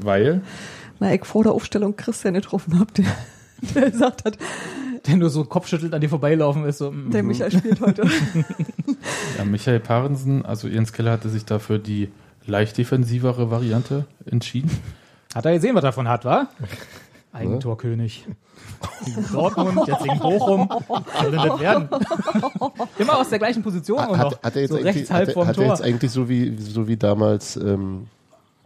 Weil, Na, ich vor der Aufstellung Christian getroffen hab, der, der gesagt hat, Der nur so kopfschüttelt an dir vorbeilaufen ist. So, mm. der Michael spielt heute. ja, Michael Parensen, also Jens Keller hatte sich dafür die leicht defensivere Variante entschieden. Hat er gesehen, was er davon hat, wa? Eigentorkönig. Gegen Dortmund, jetzt gegen Bochum. Was denn das werden? Immer aus der gleichen Position noch. Hat, hat er jetzt so eigentlich, rechts halb hat, er- hat er jetzt eigentlich so wie, so wie damals, ähm,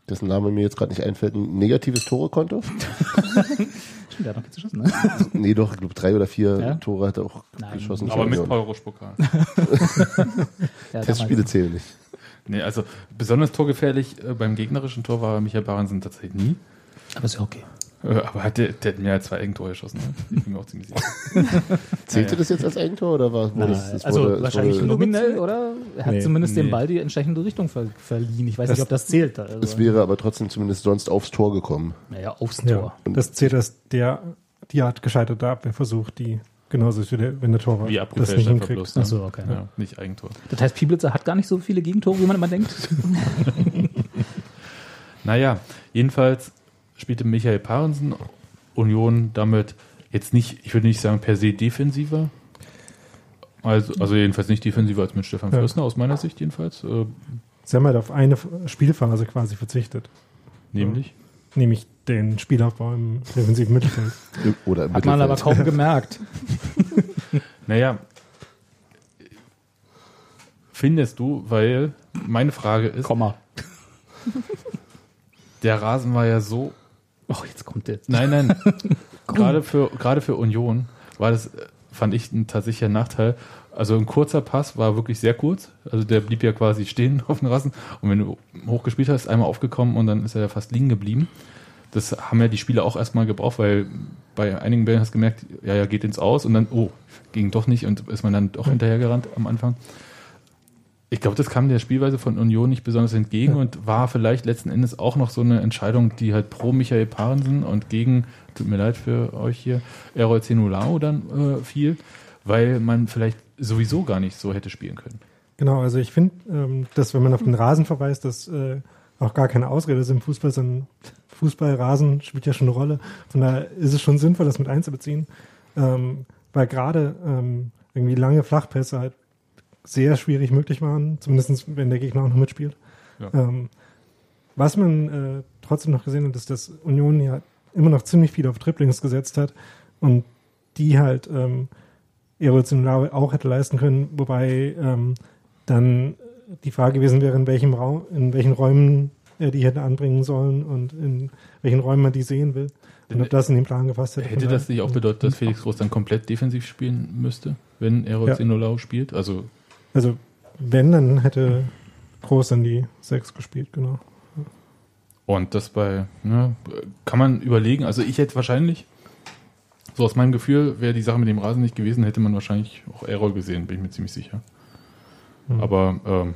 dessen Name mir jetzt gerade nicht einfällt, ein negatives Torekonto? Stimmt, der hat noch nichts geschossen, ne? nee, doch, ich glaube drei oder vier Ja? Tore hat er auch Nein. geschossen. Aber mit Rusch-Pokal. Ja, Testspiele zählen nicht. Nee, also besonders torgefährlich äh, beim gegnerischen Tor war Michael Parensen tatsächlich nie. Aber ist ja okay. Äh, aber hat der, der hat mehr als zwei Eigentore geschossen. Ne? Ich bin mir auch ziemlich sicher. Zählte Ja, ja. das jetzt als Eigentor oder war, wurde es, es also wurde, wahrscheinlich wurde, nominell, oder? Er hat Nee. zumindest Nee. dem Ball die entsprechende Richtung ver verliehen. Ich weiß Das- nicht, ob das zählt. Also, es wäre aber trotzdem zumindest sonst aufs Tor gekommen. naja, aufs Ja, Tor. das zählt als der, die Art gescheiterter Abwehrversuch, die genauso ist wie der, wenn der Torwart Wie das nicht hinkriegt. bloß. Ne? Ach so, okay. Ja, nicht Eigentor. Das heißt, Pieblitzer hat gar nicht so viele Gegentore, wie man immer denkt. Naja, jedenfalls spielte Michael Parensen Union damit jetzt nicht, ich würde nicht sagen per se defensiver. Also, also jedenfalls nicht defensiver als mit Stefan Ja. Fürstner, aus meiner Sicht jedenfalls. Äh, Sie haben halt auf eine Spielphase quasi verzichtet, nämlich. nämlich den Spielaufbau im defensiven Mittelfeld. Oder im Hat man aber Mittelfeld. kaum gemerkt. Naja, findest du, weil meine Frage ist, Komma. der Rasen war ja so Oh, jetzt kommt der. Nein, nein. gerade, für, gerade für Union war das, äh, fand ich, ein tatsächlicher Nachteil. Also ein kurzer Pass war wirklich sehr kurz. Also der blieb ja quasi stehen auf dem Rasen. Und wenn du hochgespielt hast, einmal aufgekommen und dann ist er ja fast liegen geblieben. Das haben ja die Spieler auch erstmal gebraucht, weil bei einigen Bällen hast du gemerkt, ja, ja, geht ins Aus und dann, oh, ging doch nicht und ist man dann doch hinterhergerannt am Anfang. Ich glaube, das kam der Spielweise von Union nicht besonders entgegen und war vielleicht letzten Endes auch noch so eine Entscheidung, die halt pro Michael Parensen und gegen, tut mir leid für euch hier, Errol Zenulao dann äh, fiel, weil man vielleicht sowieso gar nicht so hätte spielen können. Genau, also ich finde, ähm, dass wenn man auf den Rasen verweist, das äh, auch gar keine Ausrede ist im Fußball, sondern Fußballrasen spielt ja schon eine Rolle. Von daher ist es schon sinnvoll, das mit einzubeziehen, ähm, weil gerade ähm, irgendwie lange Flachpässe halt sehr schwierig möglich waren, zumindest wenn der Gegner auch noch mitspielt. Ja. Ähm, was man äh, trotzdem noch gesehen hat, ist, dass Union ja immer noch ziemlich viel auf Triplings gesetzt hat und die halt ähm, Erol Zenulao auch hätte leisten können, wobei ähm, dann die Frage gewesen wäre, in welchem Raum, in welchen Räumen er die hätte anbringen sollen und in welchen Räumen man die sehen will. Und ob das in den Plan gefasst hätte. Hätte das nicht auch bedeutet, dass Felix Groß dann komplett defensiv spielen müsste, wenn Errol Ja. Spielt? Also Also, wenn, dann hätte Groß dann die sechs gespielt, genau. Und das bei, ne, kann man überlegen. Also ich hätte wahrscheinlich, so aus meinem Gefühl, wäre die Sache mit dem Rasen nicht gewesen, hätte man wahrscheinlich auch Errol gesehen, bin ich mir ziemlich sicher. Aber ähm,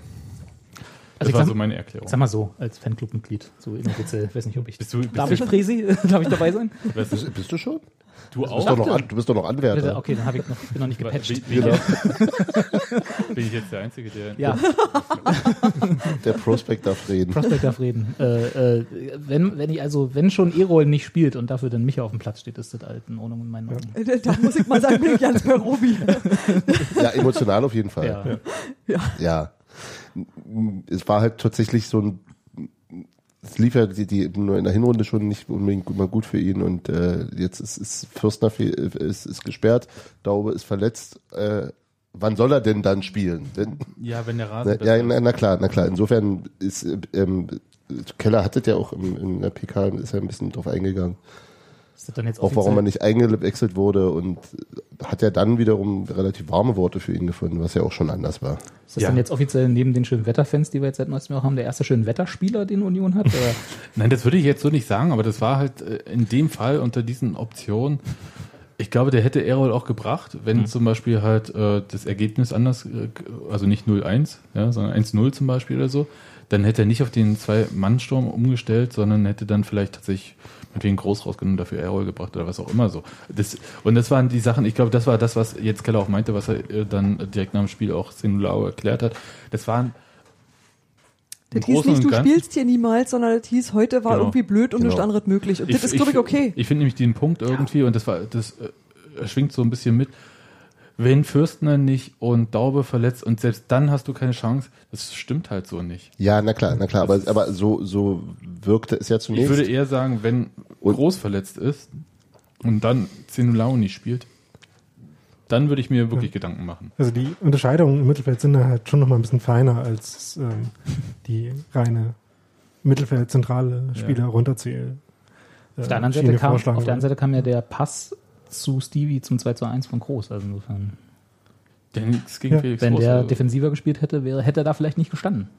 das Also ich war sag, so meine Erklärung. sag mal so, als Fanclub-Mitglied, so inoffiziell, weiß nicht, ob ich. Bist du, bist Darf du, ich Präsi? Darf ich dabei sein? Bist, bist du schon? Du Du bist, auch? doch noch, an, du bist doch noch Anwärter. Okay, dann habe ich noch, bin noch nicht gepatcht. bin, Genau. ich, bin ich jetzt der Einzige, der. Ja, Der Prospect darf reden. Prospect darf reden. Äh, äh, wenn, wenn ich also, wenn schon Erol nicht spielt und dafür dann Micha auf dem Platz steht, ist das halt in Ordnung in meinen Augen. Äh, Da muss ich mal sagen, bin ich ganz bei Robi. Ja, emotional auf jeden Fall. Ja. Ja. Ja. Es war halt tatsächlich so ein. Es lief ja die, die nur in der Hinrunde schon nicht unbedingt immer gut für ihn und äh, jetzt ist, ist Fürstner fe- ist, ist gesperrt, Daube ist verletzt. Äh, wann soll er denn dann spielen? Denn, Ja, wenn der Rasen. na, ja, na, na klar, na klar. Insofern ist ähm, Keller hatte ja auch im, in der PK ist ja ein bisschen drauf eingegangen. Ist das dann jetzt Auch warum er nicht eingewechselt wurde und hat ja dann wiederum relativ warme Worte für ihn gefunden, was ja auch schon anders war. Ist das Ja. dann jetzt offiziell neben den schönen Wetterfans, die wir jetzt seit neuestem auch haben, der erste schöne Wetterspieler, den Union hat? Oder? Nein, das würde ich jetzt so nicht sagen, aber das war halt äh, in dem Fall unter diesen Optionen Ich glaube, der hätte Errol auch gebracht, wenn Hm. zum Beispiel halt äh, das Ergebnis anders, äh, also nicht 0-1, ja, sondern 1-0 zum Beispiel oder so, dann hätte er nicht auf den Zwei-Mann-Sturm umgestellt, sondern hätte dann vielleicht tatsächlich mit wegen Groß rausgenommen, dafür Errol gebracht oder was auch immer so. Das, und das waren die Sachen, ich glaube, das war das, was jetzt Keller auch meinte, was er äh, dann direkt nach dem Spiel auch Sinulao erklärt hat. Das waren Das hieß nicht, du Ganzen- spielst hier niemals, sondern das hieß, heute war Genau. irgendwie blöd und Genau. nichts anderes möglich. Und das ist, glaube ich, okay. Ich finde nämlich den Punkt irgendwie, und das war, das äh, schwingt so ein bisschen mit, wenn Fürstner nicht und Daube verletzt und selbst dann hast du keine Chance, das stimmt halt so nicht. Ja, na klar, na klar, aber, aber so, so wirkte es ja Ich zunächst. würde eher sagen, wenn Und- Groß verletzt ist und dann Zenulao nicht spielt, dann würde ich mir wirklich Gedanken machen. Also die Unterscheidungen im Mittelfeld sind da halt schon noch mal ein bisschen feiner als ähm, die reine Mittelfeld-zentrale Spieler Ja. runterzählen. Auf der anderen Seite kam, auf der anderen Seite kam ja der Pass zu Stevie zum 2 zu 1 von Groß. Also insofern, Der nichts gegen Ja. Felix wenn Groß, der also, defensiver gespielt hätte, wäre, hätte er da vielleicht nicht gestanden.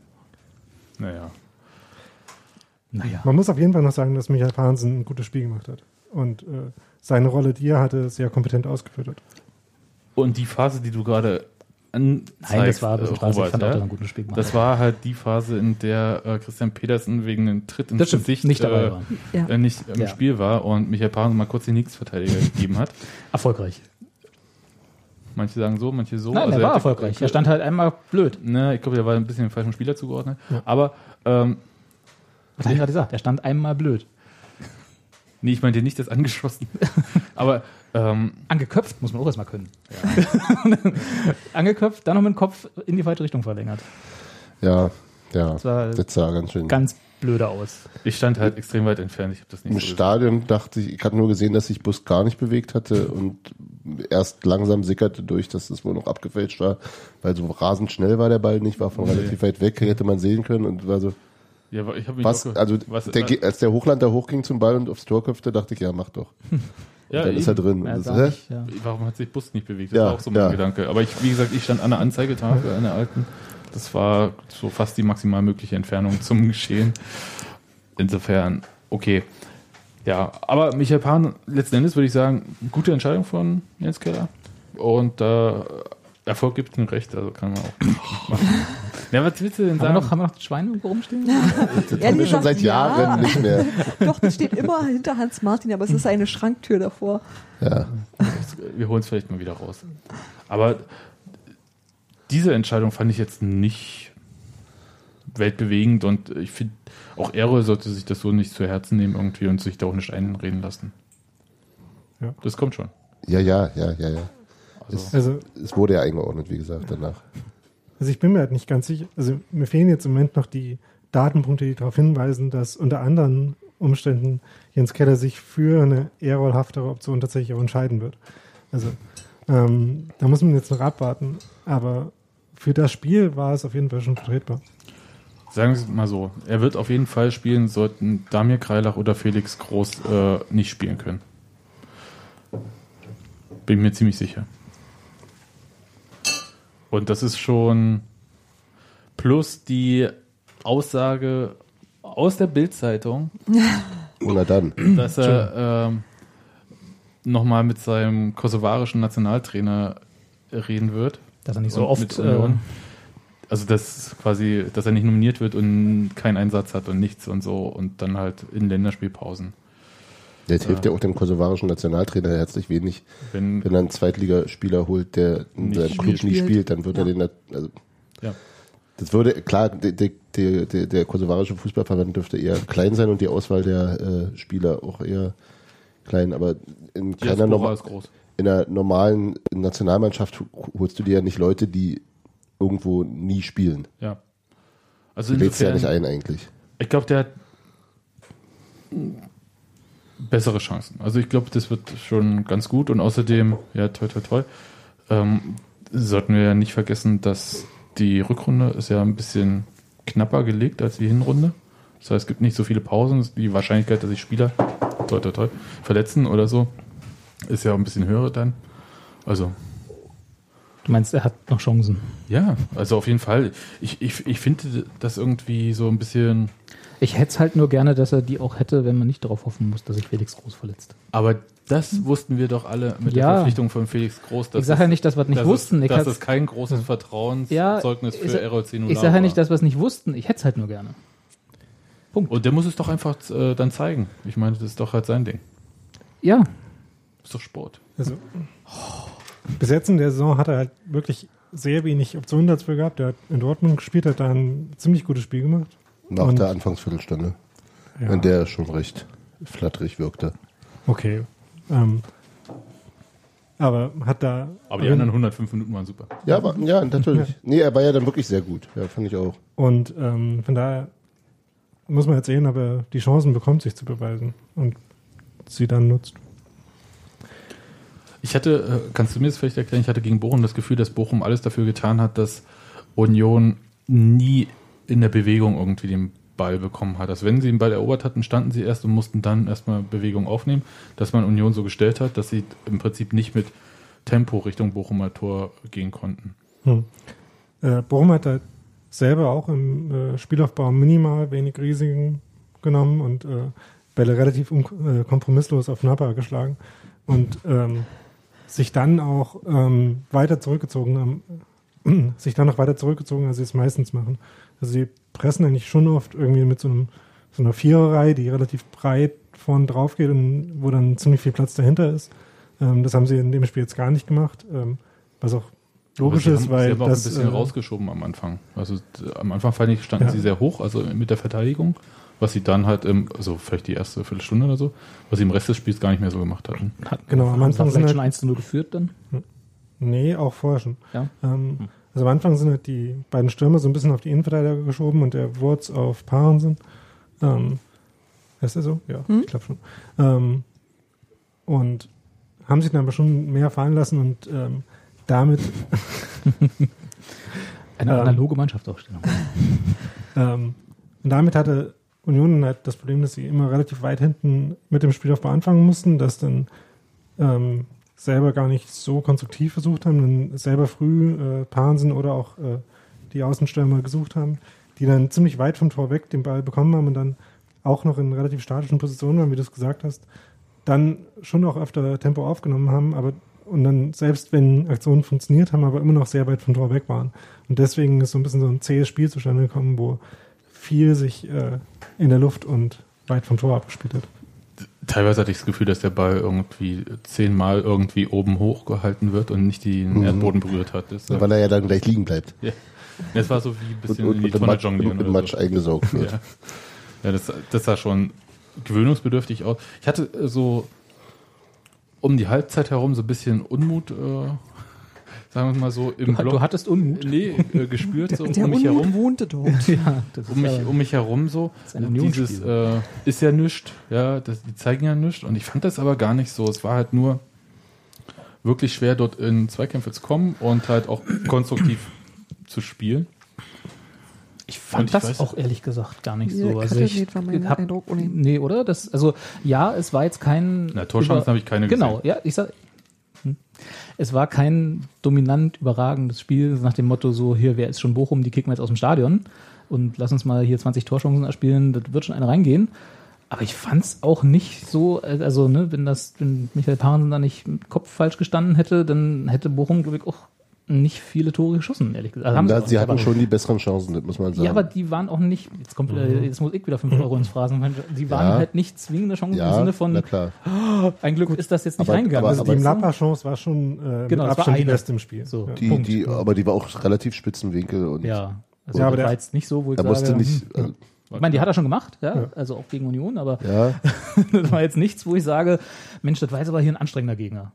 Naja. Naja. Man muss auf jeden Fall noch sagen, dass Michael Pahnsen ein gutes Spiel gemacht hat. Und äh, seine Rolle, die er hatte, sehr kompetent ausgeführt hat. Und die Phase, die du gerade anzeigst, Nein, das war ein äh, bisschen Spaß. Ich Robert, fand auch, ja? dass er ein gutes Spiel gemacht Das war halt die Phase, in der äh, Christian Petersen wegen einem Tritt ins Gesicht nicht dabei äh, war. Ja. äh, nicht im Ja. Spiel war und Michael Paaren mal kurz den Linksverteidiger gegeben hat. Erfolgreich. Manche sagen so, manche so. Nein, Also er er war hatte- erfolgreich. Er stand halt einmal blöd. Ne, ich glaube, der war ein bisschen dem falschen Spieler zugeordnet. Aber ähm, Was habe ich gerade gesagt? Er stand einmal blöd. nee, ich meinte nicht das angeschossen. Aber ähm, Angeköpft muss man auch erstmal können. Angeköpft, dann noch mit dem Kopf in die falsche Richtung verlängert. Ja, ja. Das war Das sah ganz schön. ganz blöde aus. ich stand halt extrem weit entfernt. Ich habe das nicht Im so. Stadion dachte ich, ich hatte nur gesehen, dass sich Bus gar nicht bewegt hatte und erst langsam sickerte durch, dass es wohl noch abgefälscht war, weil so rasend schnell war der Ball nicht, war von Nee. relativ weit weg, hätte man sehen können und war so, Ja, aber ich habe mich was, also was, der, Ge- als der Hochlander hochging zum Ball und aufs Tor köpfte, dachte ich, ja, mach doch. ja, dann ist er eben. drin. Ja, das, hä? nicht, ja. Warum hat sich Bus nicht bewegt? Das Ja, war auch so mein ja. Gedanke. Aber ich, wie gesagt, ich stand an der Anzeigetafel, an der alten. Das war so fast die maximal mögliche Entfernung zum Geschehen. Insofern, okay. Ja, aber Michael Pan, letzten Endes würde ich sagen, gute Entscheidung von Jens Keller. Und äh, Erfolg gibt ihm recht, also kann man auch machen. Ja, was willst du denn Haben wir, sagen? noch, haben wir noch Schweine irgendwo rumstehen? Das haben wir schon seit gesagt, ja. Jahren nicht mehr. Doch, das steht immer hinter Hans Martin, aber es ist eine Schranktür davor. Ja. wir holen es vielleicht mal wieder raus. Aber diese Entscheidung fand ich jetzt nicht weltbewegend und ich finde, auch Errol sollte sich das so nicht zu Herzen nehmen irgendwie und sich da auch nicht einreden lassen. Ja. Das kommt schon. Ja, ja, ja, ja, ja. Also, Also, Es wurde ja eingeordnet, wie gesagt, danach. also ich bin mir halt nicht ganz sicher. Also mir fehlen jetzt im Moment noch die Datenpunkte, die darauf hinweisen, dass unter anderen Umständen Jens Keller sich für eine ehrrollhaftere Option tatsächlich auch entscheiden wird. Also ähm, da muss man jetzt noch abwarten. Aber für das Spiel war es auf jeden Fall schon vertretbar. sagen wir es mal so, er wird auf jeden Fall spielen, sollten Damir Kreilach oder Felix Groß äh, nicht spielen können. Bin mir ziemlich sicher. Und das ist schon plus die Aussage aus der Bildzeitung, Oder dann. dass er ähm, nochmal mit seinem kosovarischen Nationaltrainer reden wird. Dass er nicht so oft. mit Äh. Also dass quasi, dass er nicht nominiert wird und keinen Einsatz hat und nichts und so und dann halt in Länderspielpausen. Jetzt hilft ja auch dem kosovarischen Nationaltrainer herzlich wenig, Wenn, wenn er einen Zweitligaspieler holt, der in seinem Club nicht spielt. dann wird er den, also ja. Das würde, klar, der, der, der, der kosovarische Fußballverband dürfte eher klein sein und die Auswahl der äh, Spieler auch eher klein, aber in keiner Diaspora Norma ist groß. in einer normalen Nationalmannschaft holst du dir ja nicht Leute, die irgendwo nie spielen. Ja. Also Du lädst ja nicht ein eigentlich. Ich glaube, der hat bessere Chancen. Also ich glaube, das wird schon ganz gut und außerdem, ja, toi, toi, toi, ähm, sollten wir ja nicht vergessen, dass die Rückrunde ist ja ein bisschen knapper gelegt als die Hinrunde. Das heißt, es gibt nicht so viele Pausen. Die Wahrscheinlichkeit, dass sich Spieler toi, toi, toi, verletzen oder so, ist ja auch ein bisschen höher dann. Also du meinst, er hat noch Chancen. ja, also auf jeden Fall. Ich, ich, ich finde das irgendwie so ein bisschen Ich hätte es halt nur gerne, dass er die auch hätte, wenn man nicht darauf hoffen muss, dass sich Felix Groß verletzt. Aber das wussten wir doch alle mit Ja. der Verpflichtung von Felix Groß. Dass Ich sage ja nicht, dass wir es nicht wussten. Dass hab- es kein großes Vertrauenszeugnis ich für ROC 0 Ich sage ja nicht, dass wir es nicht wussten. Ich hätte es halt nur gerne. Und der muss es doch einfach äh, dann zeigen. Ich meine, das ist doch halt sein Ding. Ja, ist doch Sport. Also, bis jetzt in der Saison hat er halt wirklich sehr wenig Optionen dafür gehabt. Er hat in Dortmund gespielt, hat da ein ziemlich gutes Spiel gemacht. Nach Und- der Anfangsviertelstunde, Ja, in der er schon recht flatterig wirkte. okay. Ähm, aber hat da. Aber die anderen 105 Minuten waren super. Ja, aber, ja, natürlich. Nee, er war ja dann wirklich sehr gut. Ja, fand ich auch. Und ähm, von daher muss man jetzt sehen, ob er die Chancen bekommt, sich zu beweisen und sie dann nutzt. Ich hatte, äh, kannst du mir das vielleicht erklären, ich hatte gegen Bochum das Gefühl, dass Bochum alles dafür getan hat, dass Union nie in der Bewegung irgendwie den Ball bekommen hat. Also wenn sie den Ball erobert hatten, standen sie erst und mussten dann erstmal Bewegung aufnehmen, dass man Union so gestellt hat, dass sie im Prinzip nicht mit Tempo Richtung Bochumer Tor gehen konnten. Hm. Äh, Bochum hat halt selber auch im äh, Spielaufbau minimal wenig Risiken genommen und äh, Bälle relativ äh, kompromisslos auf Napper geschlagen und ähm, sich dann auch ähm, weiter zurückgezogen haben, sich dann noch weiter zurückgezogen, als sie es meistens machen. Also sie pressen eigentlich schon oft irgendwie mit so, einem, so einer Viererreihe, die relativ breit vorn drauf geht und wo dann ziemlich viel Platz dahinter ist. Ähm, das haben sie in dem Spiel jetzt gar nicht gemacht, ähm, was auch logisch ist, haben, weil sie haben auch das ein bisschen äh, rausgeschoben am Anfang. Also am Anfang fand ich, standen Ja. sie sehr hoch, also mit der Verteidigung, was sie dann halt, im, also vielleicht die erste Viertelstunde oder so, was sie im Rest des Spiels gar nicht mehr so gemacht hatten. hat, Genau, am haben sie Anfang vielleicht sind schon 1 zu 0 geführt dann. Nee, auch vorher schon. Ja. Ähm, also am Anfang sind halt die beiden Stürmer so ein bisschen auf die Innenverteidiger geschoben und der Wurz auf Parensen. Ähm, ist er so? Ja, ich glaube schon. Ähm, und haben sich dann aber schon mehr fallen lassen und ähm, damit Eine Ähm. analoge Mannschaftsaufstellung. Ähm, und damit hatte Union halt das Problem, dass sie immer relativ weit hinten mit dem Spielaufbau anfangen mussten, das dann ähm, selber gar nicht so konstruktiv versucht haben, dann selber früh äh, Parensen oder auch äh, die Außenstürmer gesucht haben, die dann ziemlich weit vom Tor weg den Ball bekommen haben und dann auch noch in relativ statischen Positionen waren, wie du es gesagt hast, dann schon auch öfter Tempo aufgenommen haben, aber und dann selbst wenn Aktionen funktioniert haben, aber immer noch sehr weit vom Tor weg waren. Und deswegen ist so ein bisschen so ein zähes Spiel zustande gekommen, wo viel sich äh, in der Luft und weit vom Tor abgespielt hat. Teilweise hatte ich das Gefühl, dass der Ball irgendwie zehnmal irgendwie oben hoch gehalten wird und nicht den Mhm. Erdboden berührt hat. Das, Weil er ja dann gleich liegen bleibt ja. das war so wie ein und, bisschen und, in die und Tonne Matsch, jonglieren. und oder Matsch so. eingesaugt wird. Ja, ja das, das sah schon gewöhnungsbedürftig aus. Ich hatte so um die Halbzeit herum so ein bisschen Unmut, äh, sagen wir mal so, im Du, Block. du hattest Unmut. nee, äh, gespürt, so Der um mich Unmut herum. wohnte dort. Ja, das Um mich, um mich herum so. ist ein Unionsspiel. Dieses äh, ist ja nichts, ja, das, die zeigen ja nichts. Und ich fand das aber gar nicht so. Es war halt nur wirklich schwer, dort in Zweikämpfe zu kommen und halt auch konstruktiv zu spielen. Ich fand ich das weiß- auch ehrlich gesagt gar nicht so. Also ich war mein hab, Eindruck ohnehin. Nee, oder? Das, also ja, es war jetzt kein. Na, Torchancen habe ich keine Genau, gesehen. ja, ich sag. hm. Es war kein dominant überragendes Spiel nach dem Motto so, hier, wer ist schon Bochum, die kicken wir jetzt aus dem Stadion und lass uns mal hier 20 Torchancen erspielen, das wird schon eine reingehen. Aber ich fand's auch nicht so, also ne, wenn das, wenn Michael Parensen da nicht Kopf falsch gestanden hätte, dann hätte Bochum, glaube ich, auch nicht viele Tore geschossen, ehrlich gesagt. Also haben Na, sie hatten aber- schon die besseren Chancen, das muss man sagen. ja, aber die waren auch nicht, jetzt kommt, äh, jetzt muss ich wieder 5 Euro ins Phrasen, die waren Ja. halt nicht zwingende Chancen ja, im Sinne von, na klar. ein Glück ist das jetzt nicht Aber- reingegangen. aber- Also aber- die Mlapper-Chance war schon äh, Genau, mit das war Abstand die beste im Spiel. So. Ja. Die, Punkt. die, aber die war auch relativ Spitzenwinkel und ja, also Ja, aber das der- war jetzt nicht so, wo ich er sage, musste nicht, hm, äh, ich meine, die hat er schon gemacht, ja, Ja. also auch gegen Union, aber ja, das war jetzt nichts, wo ich sage, Mensch, das war jetzt aber hier ein anstrengender Gegner.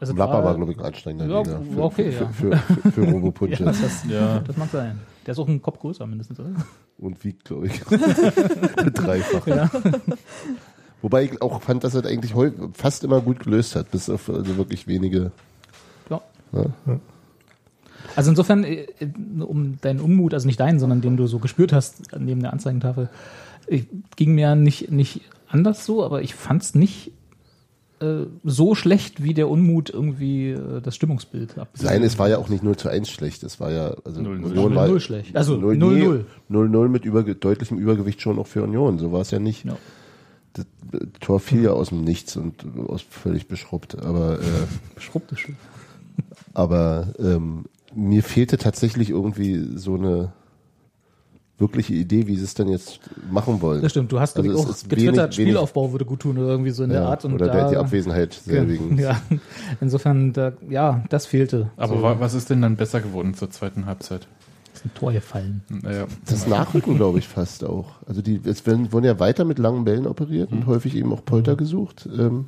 Also das Lapper war, glaube ich, ein anstrengender Ja, Gegner. war okay, für, ja. für, für, für ja, Robopunche. das, Ja. das mag sein. Der ist auch ein Kopf größer mindestens, oder? Und wiegt, glaube ich, dreifach. Ja. Wobei ich auch fand, dass er das eigentlich fast immer gut gelöst hat, bis auf also wirklich wenige. Ja. Ja. Also insofern, äh, um deinen Unmut, also nicht deinen, sondern den du so gespürt hast neben der Anzeigentafel, ich, ging mir nicht, nicht anders so, aber ich fand es nicht äh, so schlecht, wie der Unmut irgendwie äh, das Stimmungsbild ab. Nein, es war ja auch nicht 0 zu 1 schlecht. Es war ja, also 0-0. Union war 0 schlecht. Also 0 0-0. 0-0 mit über, deutlichem Übergewicht schon auch für Union. So war es ja nicht. Ja. Das äh, Tor fiel ja aus dem Nichts und aus völlig beschrubbt. Aber, äh, Schrubbte schön. aber ähm, mir fehlte tatsächlich irgendwie so eine wirkliche Idee, wie sie es denn jetzt machen wollen. Das stimmt, du hast Also auch getwittert, wenig- wenig- Spielaufbau würde gut tun oder irgendwie so in der ja, Art. Und oder da, der, die Abwesenheit selbigen. Ja, insofern, da, ja, das fehlte. Aber so, wa- was ist denn dann besser geworden zur zweiten Halbzeit? ist ein Tor gefallen. Naja, Das Nachrücken, glaube ich, fast auch. Also die, es werden, wurden ja weiter mit langen Bällen operiert Mhm. und häufig eben auch Polter gesucht, ähm,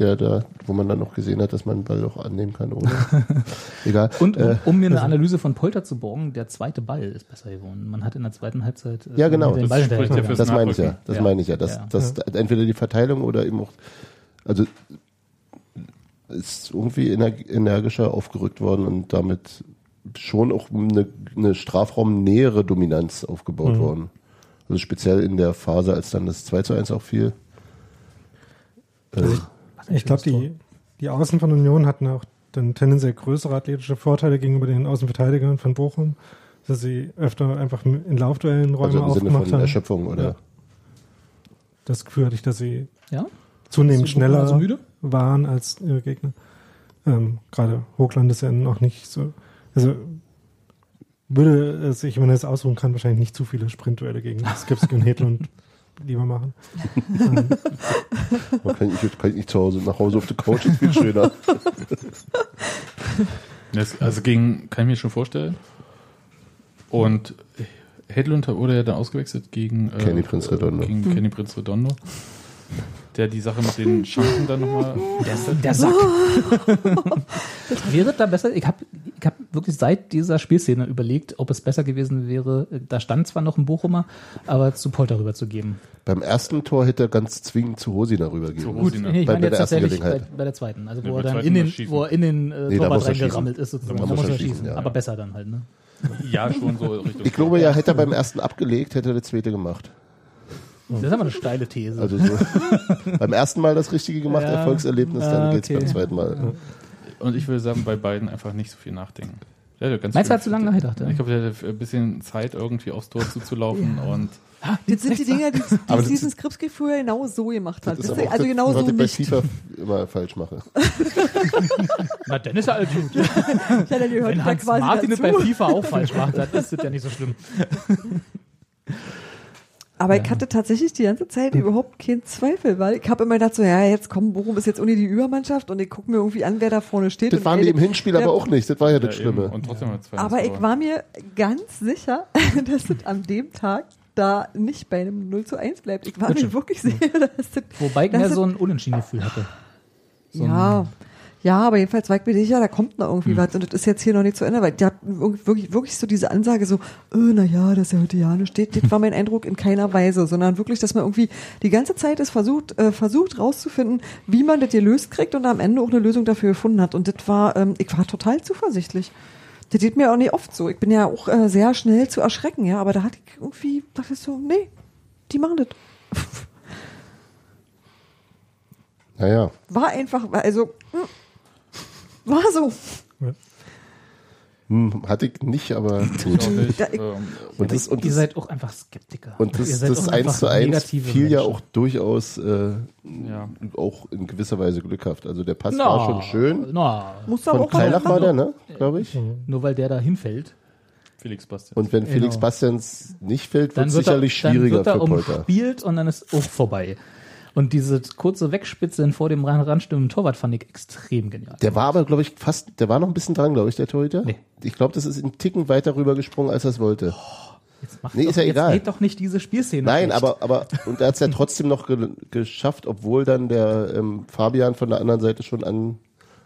der da, wo man dann noch gesehen hat, dass man den Ball auch annehmen kann ohne. Egal. Und um, äh, um mir eine Analyse von Polter zu borgen, der zweite Ball ist besser geworden. Man hat in der zweiten Halbzeit äh, Ja, genau. den Das Ball spricht ja das meine ich ja. Das Ja. meine ich ja. Dass, Ja. dass entweder die Verteilung oder eben auch, also ist irgendwie ener- energischer aufgerückt worden und damit schon auch eine, eine strafraumnähere Dominanz aufgebaut Mhm. worden. Also speziell in der Phase, als dann das 2 zu 1 auch fiel. Äh, Ich glaube, die, die Außen von Union hatten auch dann tendenziell größere athletische Vorteile gegenüber den Außenverteidigern von Bochum, dass sie öfter einfach in Laufduellen Räume also im Sinne aufgemacht von haben. Erschöpfung oder Ja. Das Gefühl hatte ich, dass sie Ja? zunehmend Bochum schneller also müde? waren als ihre Gegner. Ähm, Gerade Hochland ist ja noch nicht so. Also würde es, ich, wenn er es ausruhen kann, wahrscheinlich nicht zu viele Sprintduelle gegen Skipski und Hedlund lieber machen. man kann ich, kann ich nicht zu Hause nach Hause auf der Couch, ist viel schöner. Das, also gegen, kann ich mir schon vorstellen. Und Hedlund wurde ja dann ausgewechselt gegen äh, Kenny Prinz Redondo. Gegen Kenny Prinz Redondo. Der die Sache mit den Schanken dann nochmal. Der, der Sack. wäre da besser, ich habe ich hab wirklich seit dieser Spielszene überlegt, ob es besser gewesen wäre, da stand zwar noch ein Bochumer, aber zu Polter rüber zu geben. Beim ersten Tor hätte er ganz zwingend zu Hosi darüber Zu gehen. Hosi. Gut, Rosina. nee, ich Bei- meine der jetzt ersten tatsächlich bei, Gelegenheit. bei der zweiten, also Ja, wo bei er dann zweiten in den, wo er in den äh, Nee, Torwart er reingerammelt ist sozusagen. Da Da muss muss er er schießen, schießen, ja. aber besser dann halt, ne? Ja, schon so Richtung. Ich glaube ja, hätte er beim ersten abgelegt, hätte er der zweite gemacht. Das ist aber eine steile These. Also so, beim ersten Mal das Richtige gemacht, Ja. Erfolgserlebnis, dann Ah, geht's okay. beim zweiten Mal. Und ich würde sagen, bei beiden einfach nicht so viel nachdenken. Der hat ganz Meinst du, hat zu lange nachgedacht, ja? Ich glaube, der hatte ein bisschen Zeit, irgendwie aufs Tor zuzulaufen und Das sind die Dinge, die, die Skripski früher genau so gemacht hat. Das ist Das aber ist auch also das, genau was so ich bei. FIFA immer falsch mache. Na, dann ist er halt gut. Ja, dann gehört Wenn ja Hans quasi Martin es dazu. bei FIFA auch falsch macht, dann ist das ja nicht so schlimm. Aber ich hatte tatsächlich die ganze Zeit überhaupt keinen Zweifel, weil ich habe immer gedacht so, ja, jetzt komm, Bochum ist jetzt ohne die Übermannschaft und ich gucke mir irgendwie an, wer da vorne steht. Das waren die im Hinspiel ja, aber auch nicht. Das war ja das Ja, eben. Schlimme. Und trotzdem zwei Aber ich war mir ganz sicher, dass es an dem Tag da nicht bei einem 0 zu 1 bleibt. Ich war Das mir wirklich sicher, dass das, Wobei ich mehr das- so ein Unentschieden-Gefühl hatte. So ein- ja, aber jedenfalls war ich mir sicher, da kommt noch irgendwie was und das ist jetzt hier noch nicht zu Ende, weil die hat wirklich, wirklich so diese Ansage so, äh, na ja, dass er heute ja nicht steht, das war mein Eindruck in keiner Weise, sondern wirklich, dass man irgendwie die ganze Zeit es versucht, äh, versucht rauszufinden, wie man das gelöst kriegt und am Ende auch eine Lösung dafür gefunden hat und das war, ähm, ich war total zuversichtlich. Das geht mir auch nicht oft so. Ich bin ja auch äh, sehr schnell zu erschrecken, ja, aber da hatte ich irgendwie, dachte ich so, nee, die machen das. Naja, War einfach, also, hm, war so. hm, hatte ich nicht, aber gut. Ja, ähm, Und das, und Ihr das, seid auch einfach Skeptiker. und Ihr das, seid das auch 1 einfach zu 1 negative fiel ja Menschen. auch durchaus äh, ja. auch in gewisser Weise glückhaft. Also der Pass Na, war schon schön. Du aber Von Kreilach war der, ne? Glaube ich. nur weil der da hinfällt, Felix Bastian. Und wenn Felix Genau. Bastians nicht fällt, wird dann es sicherlich er, dann schwieriger wird er für Polter. umspielt und dann ist auch vorbei. Und diese kurze Wegspitze vor dem rein ranstimmenden Torwart fand ich extrem genial. Der war aber, glaube ich, fast, der war noch ein bisschen dran, glaube ich, der Torhüter. Nee. Ich glaube, das ist einen Ticken weiter rübergesprungen, als er es wollte. Jetzt macht Nee, doch, ist ja jetzt egal. geht doch nicht diese Spielszene. Nein, schlecht. aber, aber, und er hat es ja trotzdem noch ge geschafft, obwohl dann der ähm, Fabian von der anderen Seite schon an,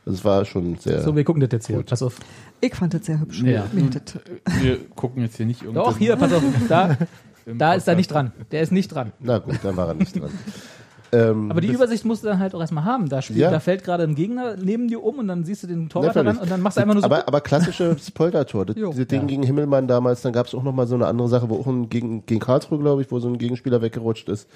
also es war schon sehr, So, wir gucken das jetzt hier. Pass auf. Ich fand das sehr hübsch. Ja. Wir gucken jetzt hier nicht irgendwas. Doch, hier, pass auf. Da, da ist er nicht dran. Der ist nicht dran. na gut, dann war er nicht dran. Ähm, Aber die Übersicht musst du dann halt auch erstmal haben. Da, spielt, Ja. da fällt gerade ein Gegner neben dir um und dann siehst du den Torwart dran und dann machst du einfach nur so. aber, aber klassisches Poltertor. Das, dieses Ding gegen Himmelmann damals, dann gab es auch noch mal so eine andere Sache, wo auch ein gegen, gegen Karlsruhe, glaube ich, wo so ein Gegenspieler weggerutscht ist.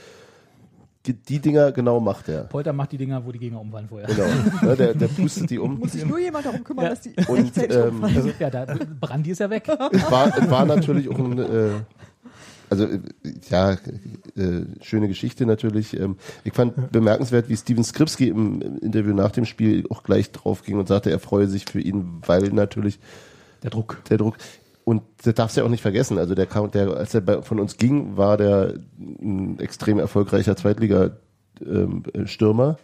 die Dinger genau macht er. Polter macht die Dinger, wo die Gegner umfallen vorher. Genau. Ne, der, der pustet die um. Muss sich nur jemand darum kümmern, Ja. dass die Und, ähm. Also, ja, da, Brandi ist ja weg. Es war, war natürlich auch ein, äh, also ja, äh, schöne Geschichte natürlich. Ähm, ich fand bemerkenswert, wie Steven Skripski im, im Interview nach dem Spiel auch gleich drauf ging und sagte, er freue sich für ihn, weil natürlich Der Druck. der Druck. Und das darfst du ja auch nicht vergessen. Also der, kam- der als er bei, von uns ging, war der ein extrem erfolgreicher Zweitliga-Stürmer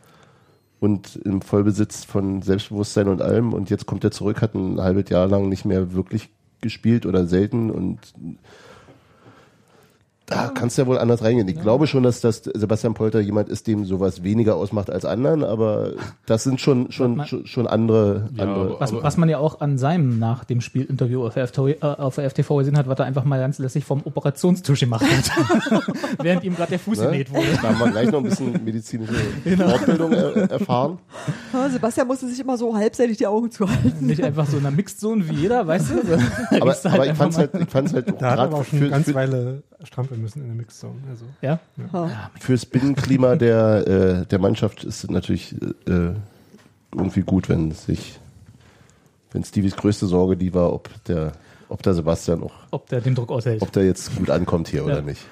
und im Vollbesitz von Selbstbewusstsein und allem. Und jetzt kommt er zurück, hat ein halbes Jahr lang nicht mehr wirklich gespielt oder selten und da kannst du ja wohl anders reingehen. Ich glaube schon, dass das Sebastian Polter jemand ist, dem sowas weniger ausmacht als anderen, aber das sind schon schon Man- schon, schon andere, Ja, andere aber- Was, was man ja auch an seinem nach dem Spielinterview auf, FTV, äh, auf der FTV gesehen hat, was er einfach mal ganz lässig vom Operationstisch gemacht hat. Während ihm gerade der Fuß Ne? genäht wurde. Da haben wir gleich noch ein bisschen medizinische Genau. Fortbildung er, erfahren. Ja, Sebastian musste sich immer so halbseitig die Augen zuhalten. Nicht einfach so in einer Mixed Zone wie jeder, weißt du? Aber, du aber ich fand's halt, ich fand's halt Da hat er grad aber auch schon für, eine ganze für, Weile strampeln müssen in der Mixzone. Also, Ja? Ja. fürs Binnenklima der, äh, der Mannschaft ist es natürlich äh, irgendwie gut, wenn sich, wenn Stevies größte Sorge die war, ob der, ob der Sebastian auch, Ob der den Druck aushält. ob der jetzt gut ankommt hier Ja. oder nicht.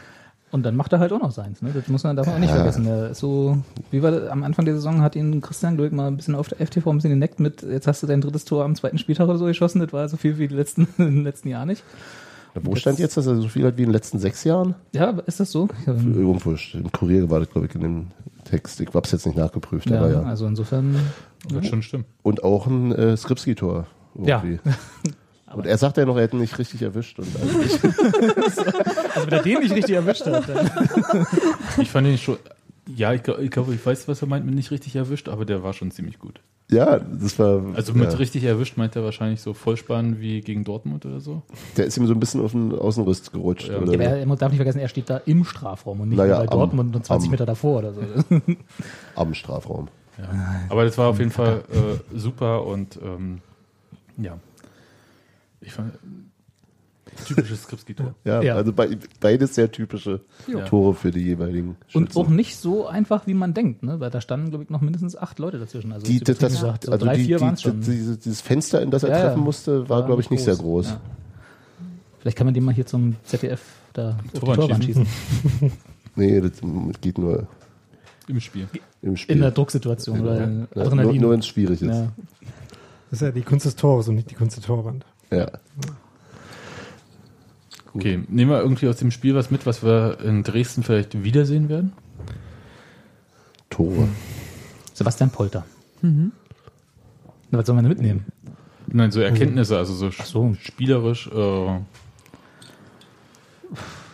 Und dann macht er halt auch noch seins. Ne? Das muss man davon auch nicht Ja. vergessen. So, wie war das, am Anfang der Saison hat ihn Christian Glück mal ein bisschen auf der FTV ein bisschen geneckt mit, jetzt hast du dein drittes Tor am zweiten Spieltag oder so geschossen. Das war so viel wie die letzten, im letzten Jahr nicht. Wo stand jetzt, dass er so viel hat wie in den letzten sechs Jahren? Ja, ist das so? Ja, Irgendwo im Kurier war das, glaube ich, in dem Text. Ich hab's jetzt nicht nachgeprüft, aber ja, ja. also insofern. Wird schon stimmen. Und auch ein äh, Skripski-Tor. Ja. irgendwie. Und er sagt ja noch, er hätte ihn nicht richtig erwischt. Und eigentlich, Also wenn er den nicht richtig erwischt hat, dann. Ich fand ihn schon. Ja, ich, glaub- ich glaube, ich weiß, was er meint mit nicht richtig erwischt, aber der war schon ziemlich gut. Ja, das war. Also mit ja. richtig erwischt meint er wahrscheinlich so Vollspann wie gegen Dortmund oder so. Der ist ihm so ein bisschen auf den Außenriss gerutscht. Ja. Oder Ja, aber er darf nicht vergessen, er steht da im Strafraum und nicht Naja, bei am- Dortmund und 20 am- Meter davor oder so. am Strafraum. Ja. Aber das war auf jeden Fall äh, super und ähm, ja. Ich fand typisches Skripski-Tor. Ja, Ja. also bei, beides sehr typische Ja. Tore für die jeweiligen Und Schützen. auch nicht so einfach, wie man denkt, ne? Weil da standen, glaube ich, noch mindestens acht Leute dazwischen. Also die, das, gesagt, so also drei, die, vier die, schon. Dieses, dieses Fenster, in das er Ja, ja. treffen musste, war, War glaube ich, nicht sehr groß, groß. ja. Vielleicht kann man den mal hier zum ZDF da die Torwand schießen. Nee, das geht nur Im Spiel. im Spiel. In der Drucksituation oder in ja, nur, Adrenalin. nur wenn es schwierig ist. ja. das ist ja die Kunst des Tores und nicht die Kunst der Torwand. Ja. Okay, nehmen wir irgendwie aus dem Spiel was mit, was wir in Dresden vielleicht wiedersehen werden? Tore. Sebastian Polter. Na, was soll man denn mitnehmen? Nein, so Erkenntnisse, also so, so. spielerisch. Äh,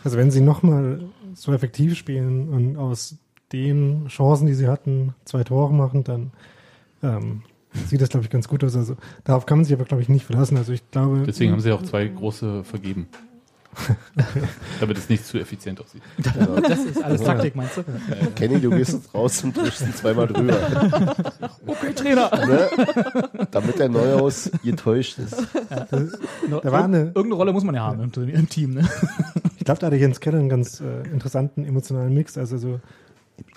Also wenn sie nochmal so effektiv spielen und aus den Chancen, die sie hatten, zwei Tore machen, dann ähm, sieht das, glaube ich, ganz gut aus. Also darauf kann man sich aber, glaube ich, nicht verlassen. Also ich glaube, deswegen haben sie auch zwei große vergeben. Damit es nicht zu effizient aussieht. Das ist alles Taktik, meinst du? Kenny, du gehst jetzt raus und triffst ihn zweimal drüber. Okay, Trainer. ne? Damit der Neuhaus getäuscht ist. Da war eine- Irgendeine Rolle muss man ja haben im, im Team, ne? ich glaube, da hatte Jens Keller einen ganz äh, interessanten emotionalen Mix. Also so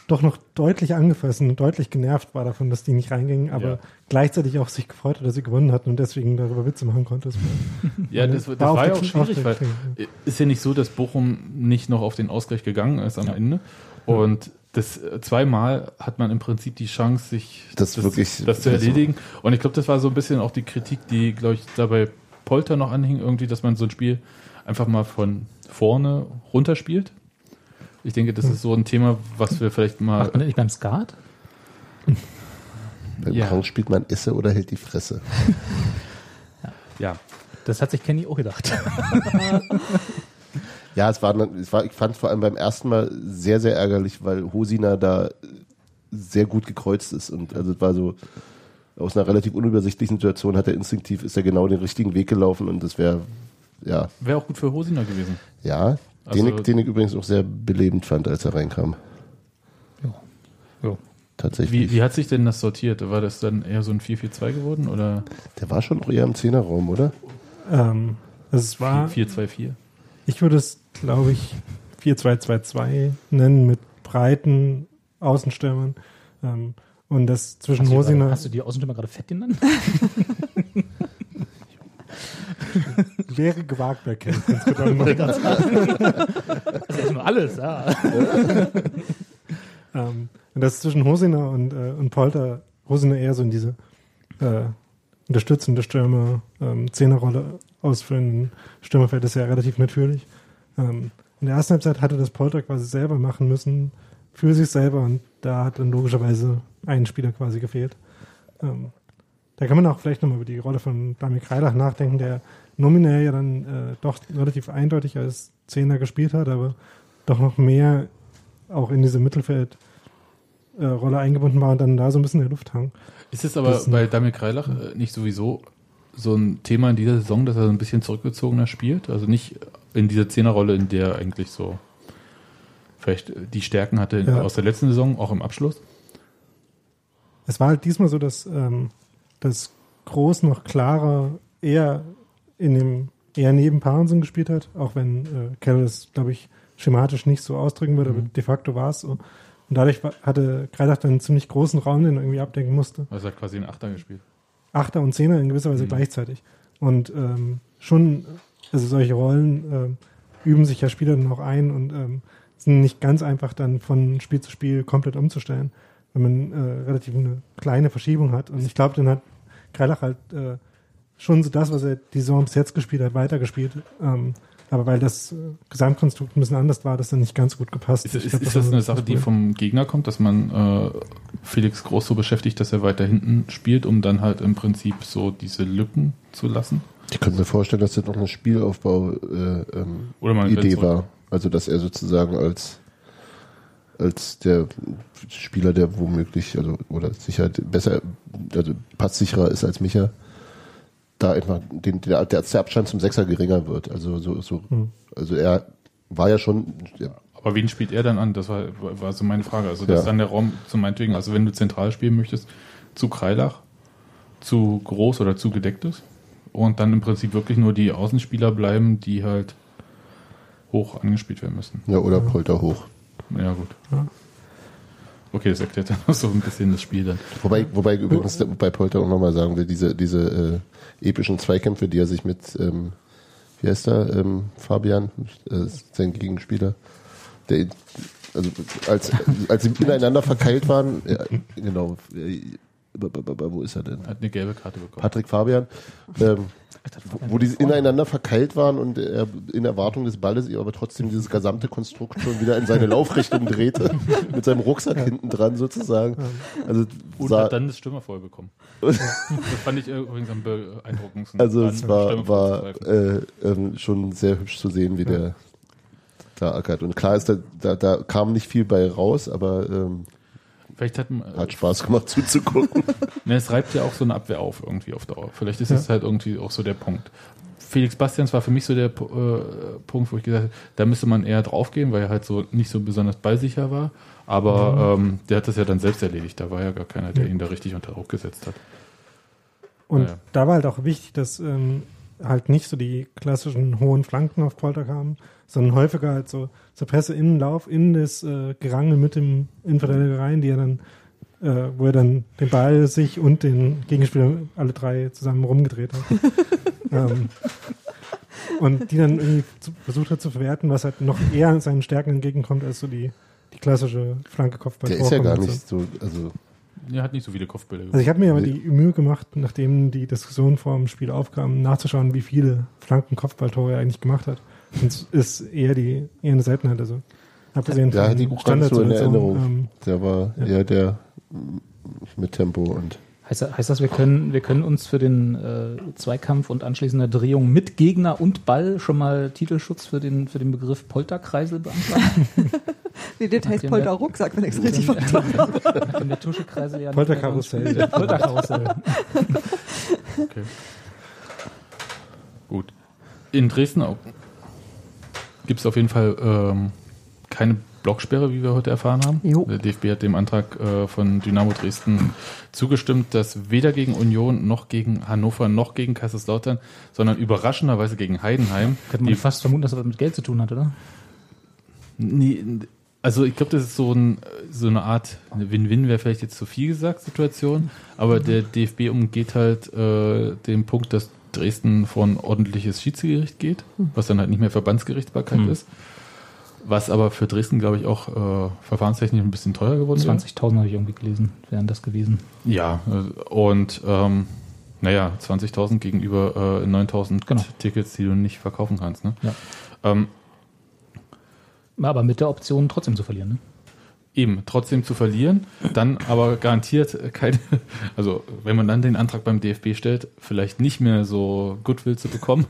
doch noch deutlich angefressen und deutlich genervt war davon, dass die nicht reingingen, aber Ja. gleichzeitig auch sich gefreut hat, dass sie gewonnen hatten und deswegen darüber Witze machen konnte. Das war- Ja, das, das auf war ja auch schwierig, weil ist ja nicht so, dass Bochum nicht noch auf den Ausgleich gegangen ist am Ende. Und das äh, zweimal hat man im Prinzip die Chance, sich Das wirklich- das zu also- erledigen. Und ich glaube, das war so ein bisschen auch die Kritik, die, glaube ich, dabei Polter noch anhing, irgendwie, dass man so ein Spiel einfach mal von vorne runterspielt. Ich denke, das ist so ein Thema, was wir vielleicht mal. Macht man das nicht beim Skat? Beim Ja. Krank spielt man Esse oder hält die Fresse. Ja, Das hat sich Kenny auch gedacht. Ja, es war, es war, ich fand vor allem beim ersten Mal sehr, sehr ärgerlich, weil Hosina da sehr gut gekreuzt ist und also es war so aus einer relativ unübersichtlichen Situation hat er instinktiv ist er genau den richtigen Weg gelaufen und das wäre ja wäre auch gut für Hosiner gewesen. ja Also- den, ich, den ich übrigens auch sehr belebend fand, als er reinkam. Ja. Ja. Tatsächlich. Wie, wie hat sich denn das sortiert? War das dann eher so ein 4-4-2 geworden oder Der war schon auch eher im Zehnerraum, oder? ähm, es war 4-2-4? Ich würde es, glaube ich, 4-2-2-2 nennen mit breiten Außenstürmern. Ähm, und das zwischen Hast hast du die Außenstürmer gerade fett genannt? wäre gewagt bei Ken. insgesamt. Das ist nur alles, ja. ähm, und das zwischen Hosiner und, äh, und Polter, Hosiner eher so in diese äh, unterstützende Stürmer, ähm, Zehnerrolle ausführenden Stürmerfeld ist ja relativ natürlich. Ähm, in der ersten Halbzeit hatte das Polter quasi selber machen müssen, für sich selber und da hat dann logischerweise ein Spieler quasi gefehlt. Ähm, da kann man auch vielleicht nochmal über die Rolle von Damir Kreilach nachdenken, der nominell ja dann äh, doch relativ eindeutig als Zehner gespielt hat, aber doch noch mehr auch in diese Mittelfeldrolle äh, eingebunden war und dann da so ein bisschen der Luft hang. Ist es aber Das bei Damir Kreilach äh, nicht sowieso so ein Thema in dieser Saison, dass er so ein bisschen zurückgezogener spielt? Also nicht in dieser Zehnerrolle, in der er eigentlich so vielleicht die Stärken hatte Ja. aus der letzten Saison, auch im Abschluss? Es war halt diesmal so, dass ähm, das Groß noch klarer eher in dem eher neben Parensen gespielt hat, auch wenn äh, Carroll das, glaube ich, schematisch nicht so ausdrücken würde, aber de facto war es so. Und dadurch war, hatte Kreidach dann einen ziemlich großen Raum, den er irgendwie abdenken musste. Also er hat quasi einen Achter gespielt. Achter und Zehner in gewisser Weise Mhm. gleichzeitig. Und ähm, schon, also solche Rollen ähm, üben sich ja Spieler dann auch ein und ähm, sind nicht ganz einfach dann von Spiel zu Spiel komplett umzustellen, wenn man äh, relativ eine kleine Verschiebung hat. Und ich glaube, dann hat Kreilach halt äh, schon so das, was er die Saison bis jetzt gespielt hat, weitergespielt. Ähm, aber weil das äh, Gesamtkonstrukt ein bisschen anders war, das dann nicht ganz gut gepasst. Ist, Ich ist, glaub, ist das so eine Sache, die vom Gegner kommt, dass man äh, Felix Groß so beschäftigt, dass er weiter hinten spielt, um dann halt im Prinzip so diese Lücken zu lassen? Ich könnte mir vorstellen, dass das noch eine Spielaufbau äh, ähm, war. Also dass er sozusagen als als der Spieler, der womöglich, also oder sicher besser, also passsicherer ist als Micha, da einfach den, der, der, Abstand zum Sechser geringer wird. Also so, so also er war ja schon, ja, Aber wen spielt er dann an? Das war, war so meine Frage. Also, dass Ja. dann der Raum zu meinetwegen, also wenn du zentral spielen möchtest, zu Kreilach, zu groß oder zu gedeckt ist und dann im Prinzip wirklich nur die Außenspieler bleiben, die halt hoch angespielt werden müssen. ja oder Polter hoch. Ja, gut. Ja. Okay, das erklärt dann auch so ein bisschen das Spiel dann. Wobei, wobei übrigens bei Polter auch nochmal sagen will, diese, diese äh, epischen Zweikämpfe, die er sich mit, ähm, wie heißt er, ähm, Fabian, äh, sein Gegenspieler, der, also als, als sie ineinander verkeilt waren, ja, genau, äh, wo ist er denn? Hat eine gelbe Karte bekommen. Patrick Fabian, ähm, wo, wo die ineinander verkeilt waren und er in Erwartung des Balles ihr aber trotzdem dieses gesamte Konstrukt schon wieder in seine Laufrichtung drehte, mit seinem Rucksack hinten dran sozusagen. Also, Und hat dann das Stürmer voll bekommen. das fand ich übrigens am beeindruckendsten. also es war, war äh, ähm, schon sehr hübsch zu sehen, wie der da ackert. Und klar ist, da, da, da kam nicht viel bei raus, aber ähm, Vielleicht hat, hat Spaß gemacht zuzugucken. Ne, es reibt ja auch so eine Abwehr auf irgendwie auf Dauer. Vielleicht ist es halt irgendwie auch so der Punkt. Felix Bastians war für mich so der äh, Punkt, wo ich gesagt habe, da müsste man eher draufgehen, weil er halt so nicht so besonders ballsicher war. Aber ähm, der hat das ja dann selbst erledigt. Da war ja gar keiner, der ihn da richtig unter Druck gesetzt hat. Und Ja. da war halt auch wichtig, dass ähm, halt nicht so die klassischen hohen Flanken auf Polter kamen, sondern häufiger halt so zur Presse in den Lauf, in das äh, Gerangel mit dem Innenverteidiger rein, die er dann, äh, wo er dann den Ball sich und den Gegenspieler alle drei zusammen rumgedreht hat. ähm, und die dann irgendwie zu, versucht hat zu verwerten, was halt noch eher seinen Stärken entgegenkommt als so die, die klassische Flanke Kopfball. Der ist ja gar nicht so, also Er hat nicht so viele Kopfbälle Also ich habe mir aber Nee. die Mühe gemacht, nachdem die Diskussion vor dem Spiel aufkam, nachzuschauen, wie viele Flanken-Kopfballtore er eigentlich gemacht hat. Und es ist eher die eher eine Seltenheit. Also abgesehen Ja, von die ganz so in Erinnerung. ähm, der war Ja. eher der mit Tempo und Heißt, das- heißt das, wir können, wir können uns für den äh, Zweikampf und anschließende Drehung mit Gegner und Ball schon mal Titelschutz für den, für den Begriff Polterkreisel beantragen? Nee, das heißt Nachdem Polter der- Rucksack, wenn ich es richtig verstanden habe. Der Tuschekreisel ja nicht Polterkarussell. spielt. Polterkarussell. Okay. Gut. In Dresden gibt es auf jeden Fall ähm, keine Blocksperre, wie wir heute erfahren haben. Jo. Der DFB hat dem Antrag äh, von Dynamo Dresden zugestimmt, dass weder gegen Union noch gegen Hannover noch gegen Kaiserslautern, sondern überraschenderweise gegen Heidenheim Könnte man fast vermuten, dass das was mit Geld zu tun hat, oder? Nee, Also ich glaube, das ist so, ein, so eine Art Win-Win, wäre vielleicht jetzt zu viel gesagt, Situation. Aber der DFB umgeht halt äh, den Punkt, dass Dresden vor ein ordentliches Schiedsgericht geht, was dann halt nicht mehr Verbandsgerichtsbarkeit Hm. ist. Was aber für Dresden, glaube ich, auch äh, verfahrenstechnisch ein bisschen teuer geworden wäre. 20.000 habe ich irgendwie gelesen, wären das gewesen. Ja, äh, und ähm, naja, 20.000 gegenüber äh, 9.000 Genau. Tickets, die du nicht verkaufen kannst. Ne? Ja. Ähm, Aber mit der Option trotzdem zu verlieren. Ne? eben, trotzdem zu verlieren, dann aber garantiert keine, also wenn man dann den Antrag beim DFB stellt, vielleicht nicht mehr so Goodwill zu bekommen,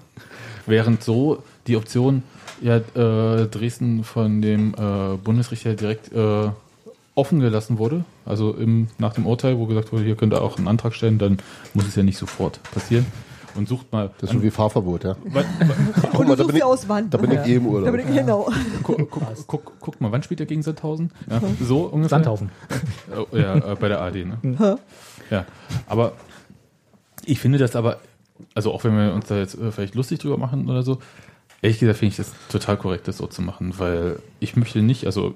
während so die Option ja äh, Dresden von dem äh, Bundesrichter direkt äh, offen gelassen wurde, also im, nach dem Urteil, wo gesagt wurde, hier könnt ihr auch einen Antrag stellen, dann muss es ja nicht sofort passieren und sucht mal. Das ist so wie Fahrverbot, ja. Wann- wann- Und mal, du da bin suchst ich- aus wann. Da bin ich eh im Da Urlaub. bin ich, genau. guck, guck, guck, guck mal, wann spielt er gegen Sandhausen? Ja, so ungefähr. Sandhausen. Oh, ja, äh, bei der AD, ne? Ja, aber ich finde das aber, also auch wenn wir uns da jetzt äh, vielleicht lustig drüber machen oder so, ehrlich gesagt finde ich das total korrekt, das so zu machen, weil ich möchte nicht, also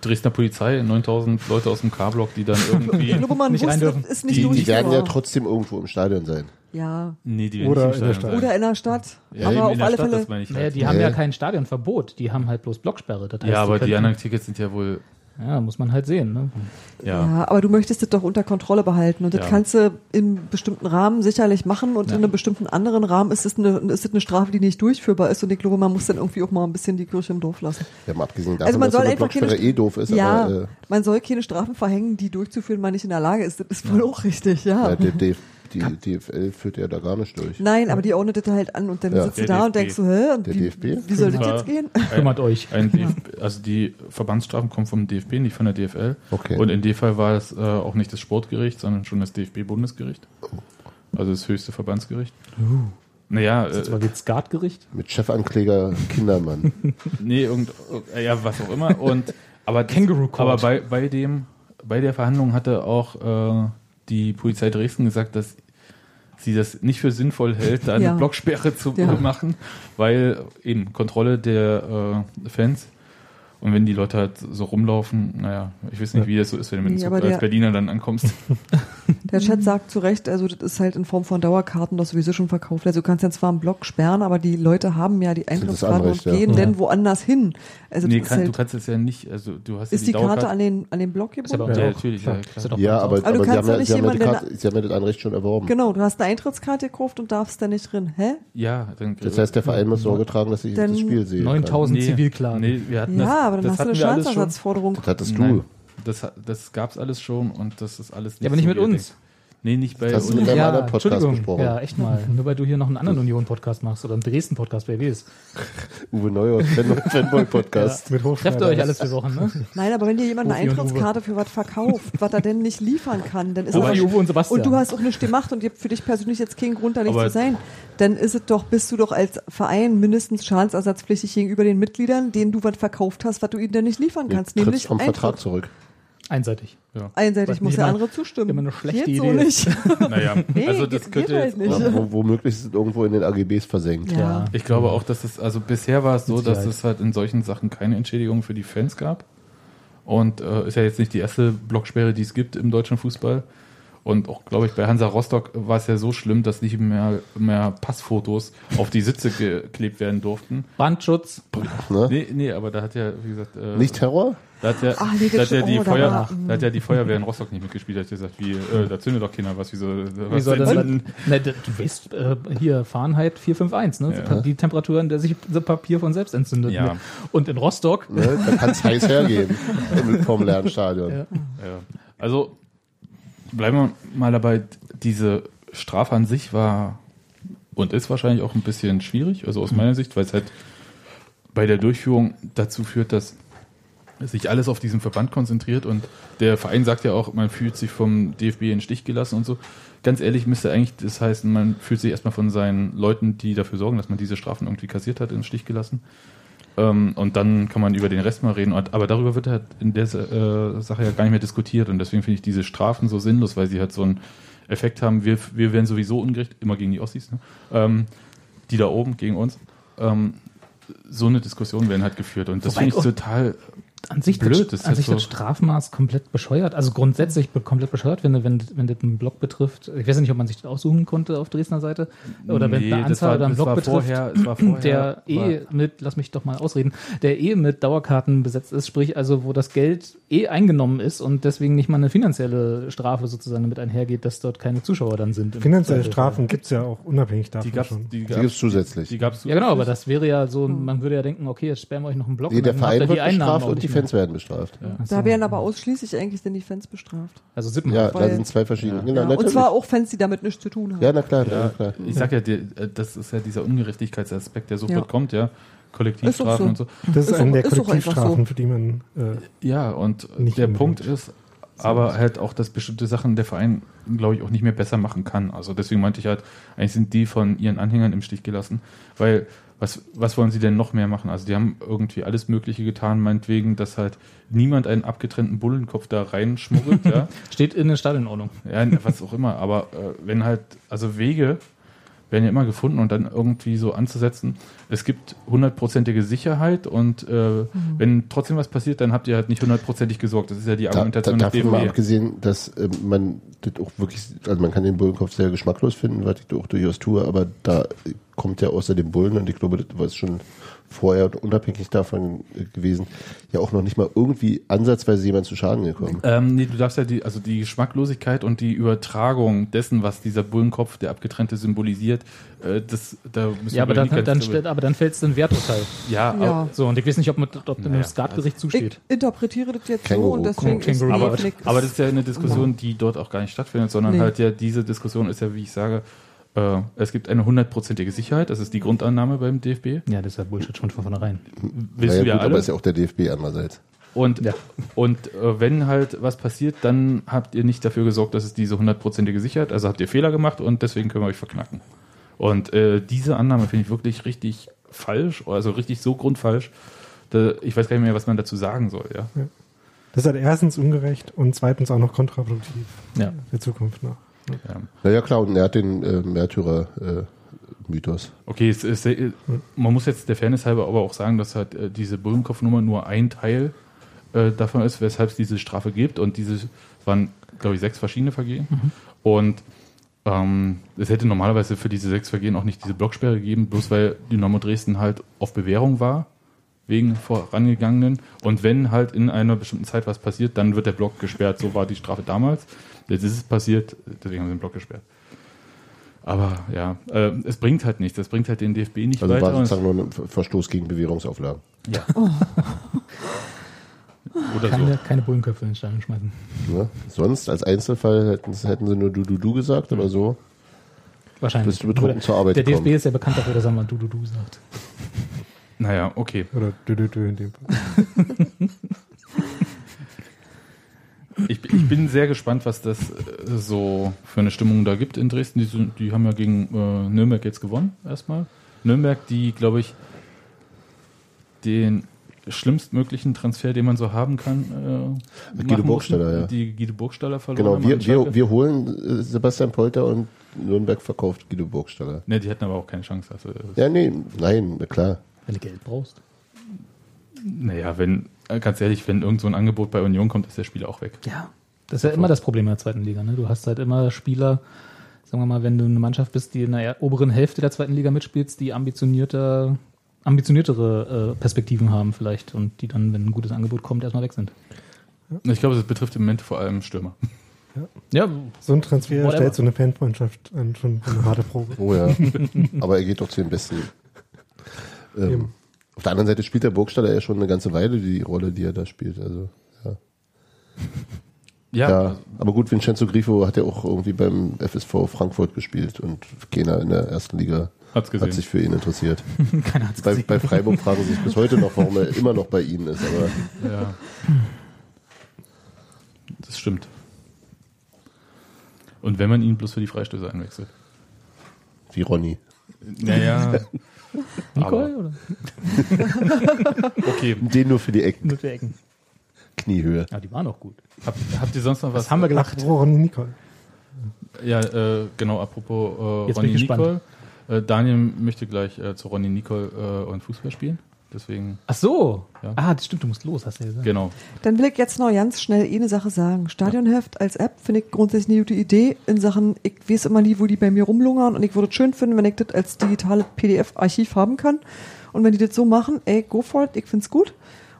Dresdner Polizei, 9000 Leute aus dem K-Block, die dann Ich irgendwie, glaube, man Nicht rein dürfen. ist nicht Die- die Die werden ja trotzdem irgendwo im Stadion sein. Ja. nee, die werden Oder nicht in der im Stadion Stadt. sein. Oder in der Stadt. ja, aber auf in der alle Stadt, Fälle. das meine ich Naja, halt. die haben Nee. ja kein Stadionverbot, die haben halt bloß Blocksperre. Das heißt, Ja, aber die anderen Tickets sind ja wohl, Ja, muss man halt sehen. Ne? ja. Ja, aber du möchtest das doch unter Kontrolle behalten. Und das Ja. kannst du in bestimmten Rahmen sicherlich machen und Ja. in einem bestimmten anderen Rahmen ist es eine, ist es eine Strafe, die nicht durchführbar ist. Und ich glaube, man muss dann irgendwie auch mal ein bisschen die Kirche im Dorf lassen. Ja, mal abgesehen davon, Also man dass so soll einfach keine eh doof ist, ja, aber äh, man soll keine Strafen verhängen, die durchzuführen man nicht in der Lage ist. Das ist wohl auch richtig, ja. ja, der die DFL führt ja da gar nicht durch. Nein, aber die ordnet das halt an und dann Ja. sitzt du Der da und DFB. denkst so, hä? Und Der wie, DFB? wie soll das jetzt gehen? Kümmert euch. Ein DFB, also die Verbandsstrafen kommen vom DFB, nicht von der DFL. Okay. Und in dem Fall war es äh, auch nicht das Sportgericht, sondern schon das DFB-Bundesgericht. Also das höchste Verbandsgericht. Naja, Das äh, war jetzt Skatgericht. Mit Chefankläger Kindermann. nee, irgend, äh, ja, was auch immer. Und aber Kangaroo Court. aber bei, bei dem bei der Verhandlung hatte auch äh, die Polizei Dresden gesagt, dass sie das nicht für sinnvoll hält, da eine Ja. Blocksperre zu Ja. machen, weil eben Kontrolle der äh, Fans und wenn die Leute halt so rumlaufen, naja, ich weiß nicht, wie das so ist, wenn du mit dem Nee, Zug als Berliner dann ankommst. Der Chat sagt zu Recht, also das ist halt in Form von Dauerkarten das sowieso schon verkauft. Also du kannst ja zwar einen Block sperren, aber die Leute haben ja die Eintrittskarten und ja. gehen Ja. dann woanders hin. Also nee, kann, ist, du halt, kannst es ja nicht, also du hast ist ja die Karte an den, an den Block gebunden? Ja, auch- natürlich, ja, Ja, aber, Aber du aber sie, kannst haben ja, nicht sie, haben ja die jemanden, Karte, sie haben ja das Anrecht schon erworben. Genau, du hast eine Eintrittskarte gekauft und darfst da nicht drin. Hä? Ja, dann, Das heißt, der Verein muss Sorge tragen, dass ich das Spiel sehe. 9000 nee, Zivilklagen. Nee, wir hatten Ja, das, aber dann das hast du eine. Schadensersatzforderung. Das hattest Nein, du. das, das gab's alles schon und das ist alles Ja, aber nicht so, mit uns. Nee, nicht bei Das hast du mit deinem ja, anderen Podcast Entschuldigung. besprochen. Ja, echt mal. Nur weil du hier noch einen anderen Union-Podcast machst oder einen Dresden-Podcast, wer weiß. Uwe Neuhaus, Fan- Fanboy-Podcast. Mit Trefft ihr euch alles für Wochen, ne? Nein, aber wenn dir jemand eine Eintrittskarte für was verkauft, was er denn nicht liefern kann, dann ist Uwe, er Uwe und Sebastian. und du hast auch nichts gemacht und ihr habt für dich persönlich jetzt keinen Grund, da nicht Aber- zu sein, dann ist es doch, bist du doch als Verein mindestens schadensersatzpflichtig gegenüber den Mitgliedern, denen du was verkauft hast, was du ihnen denn nicht liefern Du kannst, trittst nämlich vom Vertrag Eintritt. zurück. Einseitig. Ja. Einseitig Was muss der andere zustimmen. immer eine schlechte Geht so Idee nicht. Naja, Nee, also das geht- könnte geht jetzt, halt nicht. Ja, wo, womöglich ist es irgendwo in den AGBs versenkt. Ja. Ja. Ich glaube auch, dass es, also bisher war es so, dass es halt in solchen Sachen keine Entschädigung für die Fans gab. Und äh, ist ja jetzt nicht die erste Blocksperre, die es gibt im deutschen Fußball. Und auch, glaube ich, bei Hansa Rostock war es ja so schlimm, dass nicht mehr, mehr Passfotos auf die Sitze geklebt werden durften. Brandschutz. Ne? Nee, nee, aber da hat ja, wie gesagt, äh, Nicht Terror? da hat ja, nee, da hat ja die oh, Feuer, war- da hat ja die Feuerwehr in Rostock nicht mitgespielt, da hat gesagt, wie, äh, da zündet doch keiner was, Wie was soll das denn- ne, du weißt, äh, hier Fahrenheit 451, ne? Ja. Die Temperatur, in der sich das Papier von selbst entzündet. Ja. Ne? Und in Rostock, Ne? Da kann es heiß hergehen im- vom Lernstadion. Ja. Ja. Also bleiben wir mal dabei, diese Strafe an sich war und ist wahrscheinlich auch ein bisschen schwierig, also aus meiner Sicht, weil es halt bei der Durchführung dazu führt, dass sich alles auf diesen Verband konzentriert und der Verein sagt ja auch, man fühlt sich vom DFB in den Stich gelassen und so. Ganz ehrlich müsste eigentlich das heißen, man fühlt sich erstmal von seinen Leuten, die dafür sorgen, dass man diese Strafen irgendwie kassiert hat, in den Stich gelassen. Ähm, und dann kann man über den Rest mal reden. Aber darüber wird halt in der äh, Sache ja gar nicht mehr diskutiert. Und deswegen finde ich diese Strafen so sinnlos, weil sie halt so einen Effekt haben. Wir, wir werden sowieso ungerecht, immer gegen die Ossis, ne? ähm, die da oben gegen uns. Ähm, so eine Diskussion werden halt geführt. Und das finde ich total an sich Blöd, das, ist an sich so- das Strafmaß komplett bescheuert. Also grundsätzlich komplett bescheuert, wenn, wenn, wenn das einen Block betrifft. Ich weiß nicht, ob man sich das aussuchen konnte auf Dresdner Seite. Oder wenn Nee, eine das Anzahl war- oder einen war betrifft, vorher- es war vorher- der eh mit, lass mich doch mal ausreden, der eh mit Dauerkarten besetzt ist, sprich also, wo das Geld eh eingenommen ist und deswegen nicht mal eine finanzielle Strafe sozusagen damit einhergeht, dass dort keine Zuschauer dann sind. Finanzielle. Strafen gibt's ja auch unabhängig davon Die gab's, schon. die Die gibt es gab's, zusätzlich. die gab's Ja genau, aber das wäre ja so, man würde ja denken, okay, jetzt sperren wir euch noch einen Block. Nee, und der dann habt Verein ihr wird die Einnahmen und die. Fans werden bestraft. So. Da werden aber ausschließlich eigentlich denn die Fans bestraft. Also Ja, Sippenhaft. da sind zwei verschiedene. Genau, Ja, und natürlich. zwar auch Fans, die damit nichts zu tun haben. Ja, na klar, na Ja, klar. ich sag ja, die, äh, das ist ja dieser Ungerechtigkeitsaspekt, der sofort Ja. kommt, ja. Kollektivstrafen so. und so. Das ist, Ist eine doch- der Kollektivstrafen, für die man äh, Ja, und Nicht der. Punkt ist, aber halt auch, dass bestimmte Sachen der Verein, glaube ich, auch nicht mehr besser machen kann. Also deswegen meinte ich halt, eigentlich sind die von ihren Anhängern im Stich gelassen, weil was, was wollen sie denn noch mehr machen? Also die haben irgendwie alles Mögliche getan, meinetwegen, dass halt niemand einen abgetrennten Bullenkopf da reinschmuggelt, ja. Steht in der Stadionordnung. Ja, was auch immer. Aber äh, wenn halt, also Wege werden ja immer gefunden und dann irgendwie so anzusetzen, es gibt hundertprozentige Sicherheit und äh, wenn trotzdem was passiert, dann habt ihr halt nicht hundertprozentig gesorgt. Das ist ja die Da, da, Argumentation des davon mal abgesehen, dass ähm, man das auch wirklich, also man kann den Bullenkopf sehr geschmacklos finden, was ich auch durchaus tue, aber da äh, kommt ja außer dem Bullen, und ich glaube, das war es schon vorher und unabhängig davon gewesen, ja auch noch nicht mal irgendwie ansatzweise jemand zu Schaden gekommen. Ähm, nee, du darfst ja die, also die Geschmacklosigkeit und die Übertragung dessen, was dieser Bullenkopf, der abgetrennte symbolisiert, äh, das, da müssen Ja, aber wir dann, nicht ganz dann, drüber- stellt, aber dann fällt es in Werturteil. ja, Ja. aber- So, und ich weiß nicht, ob, mit, ob Naja, dem Skatgericht Ich zusteht. interpretiere das jetzt Känguru, so und deswegen ist Känguru. Aber, Netflix- aber das ist ja eine Diskussion, die dort auch gar nicht stattfindet, sondern Nee. halt ja diese Diskussion ist ja, wie ich sage, äh, es gibt eine hundertprozentige Sicherheit, das ist die Grundannahme beim DFB. Ja, das ist ja Bullshit schon von vornherein. Wissen Naja, wir gut, alle. aber ist ja auch der DFB andererseits. Und, Ja. und äh, wenn halt was passiert, dann habt ihr nicht dafür gesorgt, dass es diese hundertprozentige Sicherheit, also habt ihr Fehler gemacht und deswegen können wir euch verknacken. Und äh, diese Annahme finde ich wirklich richtig falsch, also richtig so grundfalsch. Da, ich weiß gar nicht mehr, was man dazu sagen soll, ja. das ist halt erstens ungerecht und zweitens auch noch kontraproduktiv Ja. der Zukunft noch. Ja. Naja, klar, und er hat den äh, Märtyrer-Mythos. Okay, es ist, äh, man muss jetzt der Fairness halber aber auch sagen, dass halt äh, diese Bullenkopfnummer nur ein Teil äh, davon ist, weshalb es diese Strafe gibt. Und diese waren, glaube ich, sechs verschiedene Vergehen. Und ähm, es hätte normalerweise für diese sechs Vergehen auch nicht diese Blocksperre gegeben, bloß weil Dynamo Dresden halt auf Bewährung war, wegen vorangegangenen. Und wenn halt in einer bestimmten Zeit was passiert, dann wird der Block gesperrt. So war die Strafe damals. Jetzt ist es passiert, deswegen haben sie den Block gesperrt. Aber ja, äh, es bringt halt nichts. Es bringt halt den DFB nicht Also weiter. war und es- sozusagen nur ein Ver- Verstoß gegen Bewährungsauflagen. ja. Oder Keine, so. keine Bullenköpfe in den Stein schmeißen. Ne? Sonst als Einzelfall hätten, hätten sie nur du du du gesagt, aber so Wahrscheinlich. bist du betrunken zur Arbeit Der DFB gekommen. ist ja bekannt dafür, dass er mal du, du, du sagt. Naja, okay. Oder dö, dö, dö in dem Fall. Ich, ich bin sehr gespannt, was das äh, so für eine Stimmung da gibt in Dresden. Die, die haben ja gegen äh, Nürnberg jetzt gewonnen, erstmal. Nürnberg, die, glaube ich, den schlimmstmöglichen Transfer, den man so haben kann, äh, Guido machen Burgstaller, mussten. ja. Die Guido Burgstaller verloren Genau, haben wir, wir, wir holen äh, Sebastian Polter und Nürnberg verkauft Guido Burgstaller. Ne, die hatten aber auch keine Chance. Also, Ja, nee, nein, na klar. Wenn du Geld brauchst. Naja, wenn, äh, ganz ehrlich, wenn irgend so ein Angebot bei Union kommt, ist der Spieler auch weg. Ja. Das ist ja immer das Problem in der zweiten Liga. Ne? Du hast halt immer Spieler, sagen wir mal, wenn du eine Mannschaft bist, die in der oberen Hälfte der zweiten Liga mitspielst, die ambitionierter, ambitioniertere äh, Perspektiven haben vielleicht und die dann, wenn ein gutes Angebot kommt, erstmal weg sind. Ich glaube, das betrifft im Moment vor allem Stürmer. Ja, So ein Transfer Whatever. stellt so eine Fanfreundschaft an schon eine harte Probe. Oh ja. Aber er geht doch zu den Besten. Ähm, auf der anderen Seite spielt der Burgstaller ja schon eine ganze Weile die Rolle, die er da spielt. Also, ja. Ja, ja. Aber gut, Vincenzo Grifo hat ja auch irgendwie beim FSV Frankfurt gespielt und keiner in der ersten Liga hat sich für ihn interessiert. keiner hat's Bei, gesehen. bei Freiburg fragen sie sich bis heute noch, warum er immer noch bei ihnen ist. Aber Ja. Das stimmt. Und wenn man ihn bloß für die Freistöße einwechselt. wie Ronny. Naja. Nicole oder? Okay. Den nur für die Ecken, Nur für Ecken. Kniehöhe. Ja, die waren auch gut. Habt, habt ihr sonst noch was? Was haben wir gelacht? Apropos Ronny Nicole. Ja, äh, genau, apropos äh, Jetzt bin Ronny ich gespannt. Nicole. Äh, Daniel möchte gleich äh, zu Ronny Nicole äh, und Fußball spielen. Deswegen, Ach so. Ja. Ah, das stimmt, du musst los, hast du ja gesagt. genau. Dann will ich jetzt noch ganz schnell eine Sache sagen. Stadionheft als App finde ich grundsätzlich eine gute Idee in Sachen, ich weiß immer nie, wo die bei mir rumlungern und ich würde es schön finden, wenn ich das als digitale PDF-Archiv haben kann. Und wenn die das so machen, ey, go for it, ich find's gut.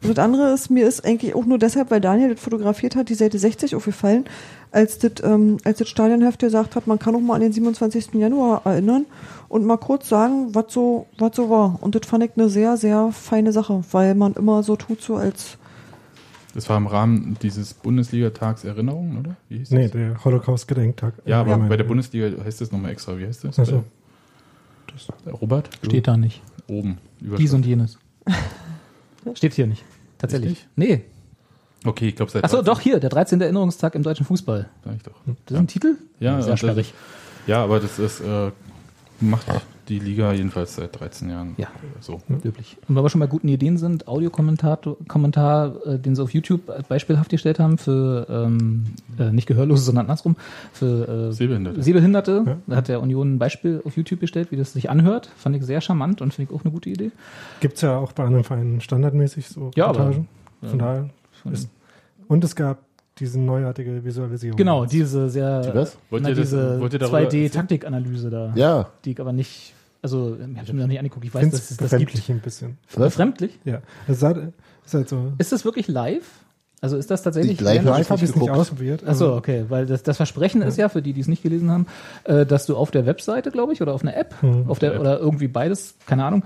Und das andere ist, mir ist eigentlich auch nur deshalb, weil Daniel das fotografiert hat, die Seite 60 aufgefallen, als das, ähm, als das Stadionheft gesagt hat, man kann auch mal an den 27. Januar erinnern und mal kurz sagen, was so, was so war. Und das fand ich eine sehr, sehr feine Sache, weil man immer so tut, so als Das war im Rahmen dieses Bundesliga-Tags Erinnerung, oder? Wie hieß Nee, das? der Holocaust-Gedenktag. Ja, aber Ja. bei der Bundesliga heißt das nochmal extra. Wie heißt das? Ach so. Robert? Steht da nicht. Oben. Dies und jenes. Steht hier nicht. Tatsächlich. Nicht? Nee. Okay, ich glaube seit. Achso, doch hier, der 13. Erinnerungstag im deutschen Fußball. Sag ich doch. Das ist ein Titel? Ja, sehr sperrig. Ja, aber das ist, äh, macht die Liga jedenfalls seit 13 Jahren. Ja. So. Löblich. Und weil wir schon bei guten Ideen sind, Audiokommentar, Kommentar, äh, den sie auf YouTube beispielhaft gestellt haben für ähm, äh, nicht Gehörlose, sondern andersrum, für äh, Sehbehinderte. Sehbehinderte. Ja. Da hat der Union ein Beispiel auf YouTube gestellt, wie das sich anhört. Fand ich sehr charmant und finde ich auch eine gute Idee. Gibt's ja auch bei anderen Vereinen standardmäßig so Ja, aber- Montagen. Von daher. Ist, und es gab diese neuartige Visualisierung. Genau, diese sehr Die was? Wollt na, ihr das- diese wollt ihr darüber 2D-Taktikanalyse da, Ja, die ich aber nicht, also ich habe mir noch nicht angeguckt, ich weiß, finde dass es es das gibt. ein bisschen. was? Befremdlich? Ja. Es ist halt, ist halt so. Ist das wirklich live? Also ist das tatsächlich Die live- Live habe ich es nicht geguckt. ausprobiert. Achso, aber- okay, weil das, das Versprechen ist ja, für die, die es nicht gelesen haben, äh, dass du auf der Webseite, glaube ich, oder auf einer App, Mhm. auf der, oder irgendwie beides, keine Ahnung,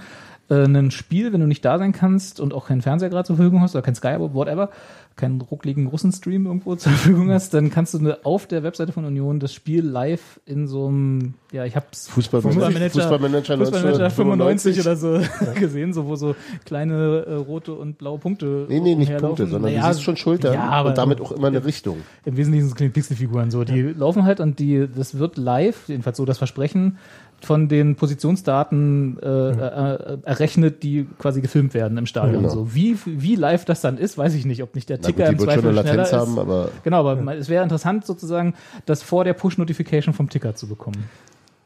äh, ein Spiel, wenn du nicht da sein kannst und auch keinen Fernseher gerade zur Verfügung hast oder kein Sky, whatever, keinen ruckligen Russenstream irgendwo zur Verfügung hast, dann kannst du eine, auf der Webseite von Union das Spiel live in so einem, ja, ich hab's Fußballmanager, Fußballmanager, Fußballmanager 95 1995 oder so gesehen, so wo so kleine äh, rote und blaue Punkte Nee, nee, nicht. Punkte, sondern Naja, du siehst schon Schultern ja, aber- und damit auch immer eine Richtung. im Wesentlichen sind es kleine Pixelfiguren so. Die laufen halt und die, das wird live, jedenfalls so das Versprechen, von den Positionsdaten äh, äh, errechnet, die quasi gefilmt werden im Stadion. Genau. So wie, wie live das dann ist, weiß ich nicht, ob nicht der Na gut, Ticker im wird schon Zweifel eine schneller Latenz ist. haben, aber Genau, aber mal- es wäre interessant sozusagen, das vor der Push-Notification vom Ticker zu bekommen.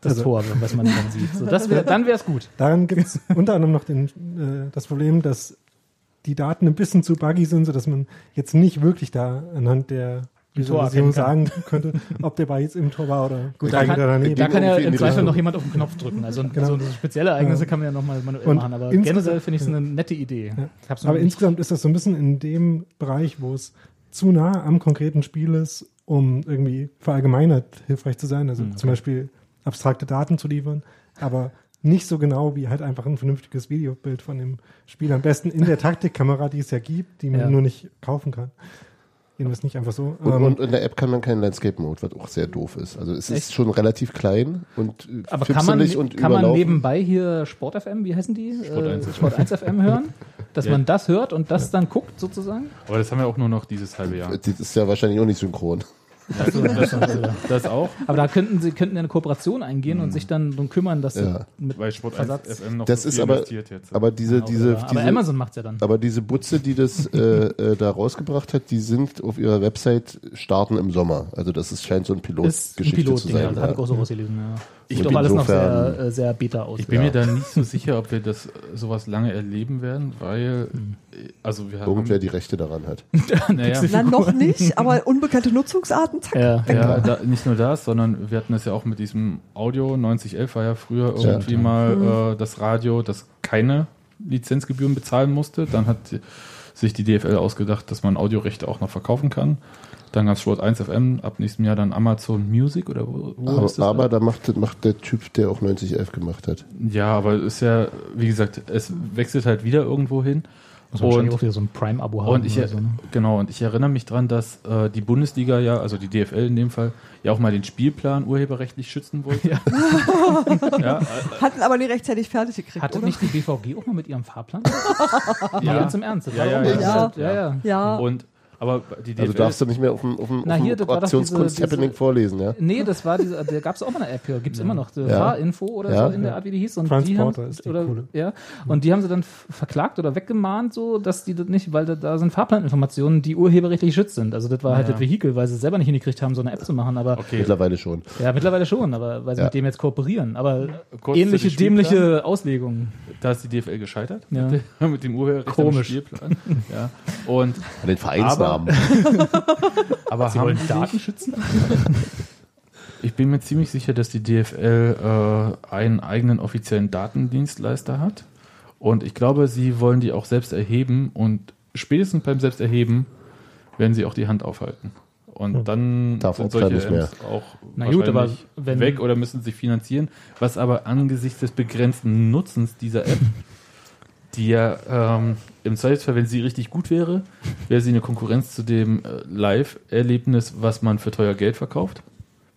Das Also- Tor, was man dann sieht. So, das wär, dann wäre es gut. Daran gibt es unter anderem noch den, äh, das Problem, dass die Daten ein bisschen zu buggy sind, sodass man jetzt nicht wirklich da anhand der Visualisierung sagen könnte, ob der Ball jetzt im Tor war oder Gut, da kann, daneben. da kann ja im Zweifel Richtung. noch jemand auf den Knopf drücken. Also Genau. so spezielle Ereignisse Ja. kann man ja nochmal manuell Und machen, aber generell finde ich es eine nette Idee. Ja. Aber insgesamt ist das so ein bisschen in dem Bereich, wo es zu nah am konkreten Spiel ist, um irgendwie verallgemeinert hilfreich zu sein. Hm, Also zum Beispiel abstrakte Daten zu liefern, aber nicht so genau wie halt einfach ein vernünftiges Videobild von dem Spiel. Am besten in der Taktikkamera, die es ja gibt, die man Ja. nur nicht kaufen kann. Jedenfalls nicht einfach so. und, Ähm, und in der App kann man keinen Landscape-Mode, was auch sehr doof ist. Also es ist Echt? schon relativ klein und äh, Aber kann man, und kann man nebenbei hier Sport FM, wie heißen die? Sport 1 äh, Sport 1 FM hören? Dass Ja. man das hört und das dann guckt sozusagen? Aber das haben wir auch nur noch dieses halbe Jahr. Das ist ja wahrscheinlich auch nicht synchron. Das, das, das auch, Aber da könnten sie könnten ja eine Kooperation eingehen und sich dann darum kümmern, dass Ja. sie mit weil Sport Versatz- 1 FM noch Das so ist aber, investiert jetzt. aber diese, Ja, diese, aber diese, Amazon macht's ja dann. aber diese Butze, die das äh, äh, da rausgebracht hat, die sind auf ihrer Website starten im Sommer. Also das ist, scheint so ein Pilotgeschichte Pilot, zu sein. das ja. habe ich auch so rausgelesen. Ja. Ich Sieht doch alles noch sehr, sehr beta aus. ich bin Ja. mir da nicht so sicher, ob wir das sowas lange erleben werden, weil äh, also wir Irgendwer die Rechte daran hat. naja, Na, noch nicht, aber unbekannte Nutzungsarten, zack. ja. Ja, da, nicht nur das, sondern wir hatten das ja auch mit diesem Audio 9011 war ja früher irgendwie Ja. mal äh, das Radio, das keine Lizenzgebühren bezahlen musste. Dann hat sich die DFL ausgedacht, dass man Audiorechte auch noch verkaufen kann. Dann gab es Sport 1 FM, ab nächstem Jahr dann Amazon Music oder wo, wo Aber, ist das? aber da macht, macht der Typ, der auch 9011 gemacht hat. ja, aber es ist ja, wie gesagt, es wechselt halt wieder irgendwo hin. Muss man wahrscheinlich Und- auch wieder so ein Prime-Abo haben. Und ich, oder so, ne? genau, und ich erinnere mich dran, dass äh, die Bundesliga ja, also die DFL in dem Fall, ja auch mal den Spielplan urheberrechtlich schützen wollte. Ja. ja, äh, Hatten aber nie rechtzeitig fertig gekriegt, Hatte oder? nicht die BVG auch mal mit ihrem Fahrplan? Ja. ja. Ganz im Ernst. Ja, nicht- Ja. ja, ja. ja. und aber die DFL Also darfst du nicht mehr auf dem, auf dem, Na, auf dem hier, das war doch Aktionskunst diese- diese- Happening vorlesen, ja? Nee, das war diese, da gab es auch mal eine App für, gibt's immer noch, die Ja. Fahrinfo oder Ja. so in der Art, wie die hieß. Und die Transporter haben, ist die oder, coole. Ja, und die haben sie dann verklagt oder weggemahnt, so, dass die das nicht, weil da, da sind Fahrplaninformationen, die urheberrechtlich geschützt sind. Also das war halt das Vehikel, weil sie selber nicht hingekriegt haben, so eine App zu machen, aber okay. Mittlerweile schon. ja, mittlerweile schon, aber weil sie Ja. mit dem jetzt kooperieren. Aber Kurz ähnliche dämliche Auslegungen. Da ist die DFL gescheitert Ja. mit, dem- mit dem Urheberrecht Komisch. Spielplan. Ja. Und den Vereinsnamen. aber Sie haben wollen die Daten schützen? Ich bin mir ziemlich sicher, dass die DFL äh, einen eigenen offiziellen Datendienstleister hat. Und ich glaube, sie wollen die auch selbst erheben. Und spätestens beim Selbsterheben werden sie auch die Hand aufhalten. Und dann Darf sind solche nicht mehr. Apps auch Na gut, aber wenn- weg oder müssen sich finanzieren. Was aber angesichts des begrenzten Nutzens dieser App, die ja ähm, im Zweifelsfall, wenn sie richtig gut wäre, wäre sie eine Konkurrenz zu dem äh, Live-Erlebnis, was man für teuer Geld verkauft.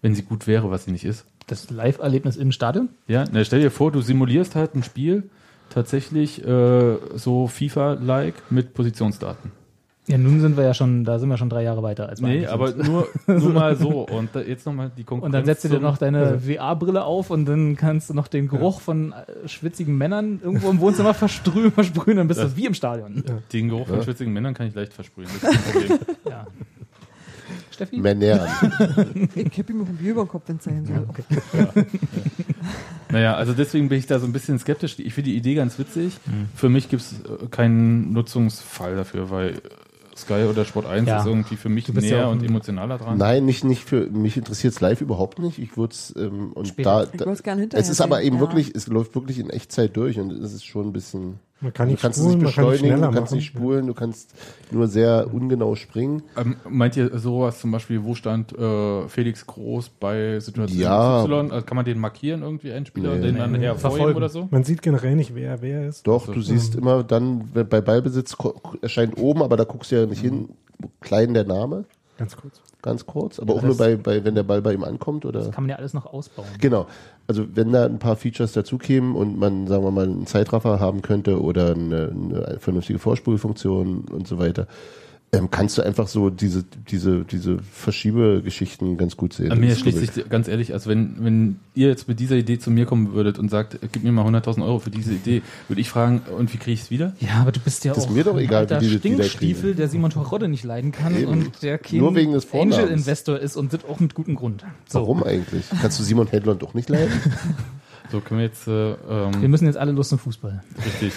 Wenn sie gut wäre, was sie nicht ist. Das Live-Erlebnis im Stadion? Ja, na, stell dir vor, du simulierst halt ein Spiel tatsächlich äh, so FIFA-like mit Positionsdaten. Ja, nun sind wir ja schon, da sind wir schon drei Jahre weiter als Nee, aber sind. nur, nur mal so. Und da, jetzt nochmal die Konkurrenz. Und dann setzt du dir noch deine VR-Brille auf und dann kannst du noch den Geruch von äh, schwitzigen Männern irgendwo im Wohnzimmer versprühen, versprühen dann bist du wie im Stadion. Den Geruch von schwitzigen Männern kann ich leicht versprühen. Das ist kein Problem. Ja. Steffi? An. Ich kippe ihm ein Bier über den Kopf, wenn es sein soll. Naja, also deswegen bin ich da so ein bisschen skeptisch. Ich finde die Idee ganz witzig. Für mich gibt es keinen Nutzungsfall dafür, weil Sky oder Sport 1 Ja. ist irgendwie für mich ja näher auch und emotionaler dran. Nein, nicht, nicht für mich interessiert es live überhaupt nicht. Ich würde es ähm, und Später. da, Ich da es ist aber eben ja. wirklich, es läuft wirklich in Echtzeit durch und es ist schon ein bisschen. Man kann Du nicht kannst es spulen, kann nicht beschleunigen, schneller du kannst machen. nicht spulen, du kannst nur sehr ungenau springen. Ähm, meint ihr sowas zum Beispiel, wo stand äh, Felix Groß bei Situation Ja. Y? Also kann man den markieren irgendwie, einen Spieler, Nee. und den dann Nee, hervorheben verfolgen. oder so? Man sieht generell nicht, wer wer ist. Doch, du siehst immer dann, wenn bei Ballbesitz erscheint oben, aber da guckst du ja nicht hin, klein der Name, Ganz kurz. ganz kurz, aber Ja, auch nur das- bei, bei, wenn der Ball bei ihm ankommt oder. Kann man ja alles noch ausbauen. Genau. Also wenn da ein paar Features dazukämen und man, sagen wir mal, einen Zeitraffer haben könnte oder eine, eine vernünftige Vorspulfunktion und so weiter, ähm, kannst du einfach so diese, diese, diese Verschiebegeschichten ganz gut sehen. An mir schließt sich ganz ehrlich, also wenn, wenn ihr jetzt mit dieser Idee zu mir kommen würdet und sagt, gib mir mal 100.000 Euro für diese Idee, würde ich fragen, und wie kriege ich es wieder? Ja, aber du bist ja Das auch ist mir doch ein egal, alter wie die Stinkstiefel, der Simon Terodde nicht leiden kann Eben. und der kein Nur wegen des Vornamens. Angel-Investor ist und das auch mit gutem Grund. So, Warum eigentlich? Kannst du Simon Hedlund doch nicht leiden? So können wir jetzt, äh, Wir ähm, müssen jetzt alle Lust zum Fußball. richtig.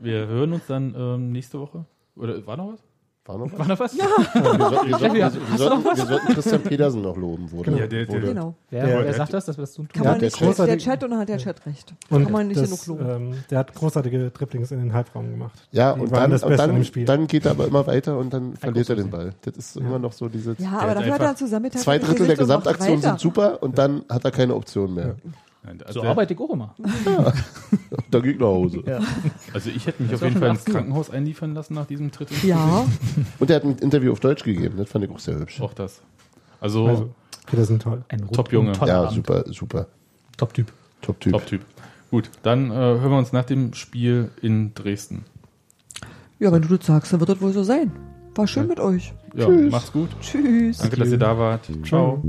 Wir hören uns dann ähm, nächste Woche. Oder war noch was? War noch was? War noch was? Ja. Wir, sollten- Christian Petersen noch loben, wurde. Ja, der- der- wurde. Genau. Wer, Der- wer der- sagt das, dass wir das tun? Kann Ja, man der nicht, Chat- der Chat und dann hat der Chat recht. Und Kann man nicht das, genug loben. ähm, der hat großartige Dribblings in den Halbraum gemacht. Ja, Die und dann, das und Beste dann, im Spiel. dann geht er aber immer weiter und dann verliert er den Ball. Das ist immer noch so diese ja, aber dafür hat er zusammen mit zwei Drittel der Gesamtaktion sind super und dann hat er keine Option mehr. Nein, So also, der- arbeite ich auch immer. Da geht nach Hause. Ja. also ich hätte mich Das auf jeden Fall ins 18 Uhr. Krankenhaus einliefern lassen nach diesem Tritt. Ja, Und er hat ein Interview auf Deutsch gegeben, das fand ich auch sehr hübsch. Auch das. Also, Also, Petersen toll. Ein Top Junge. Ja, super, super. Top-Typ. Top-Typ. Top-Typ. Gut, dann äh, hören wir uns nach dem Spiel in Dresden. ja, wenn du das sagst, dann wird das wohl so sein. War schön mit euch. Ja, Tschüss. macht's gut. Tschüss. Danke, dass ihr da wart. Ciao.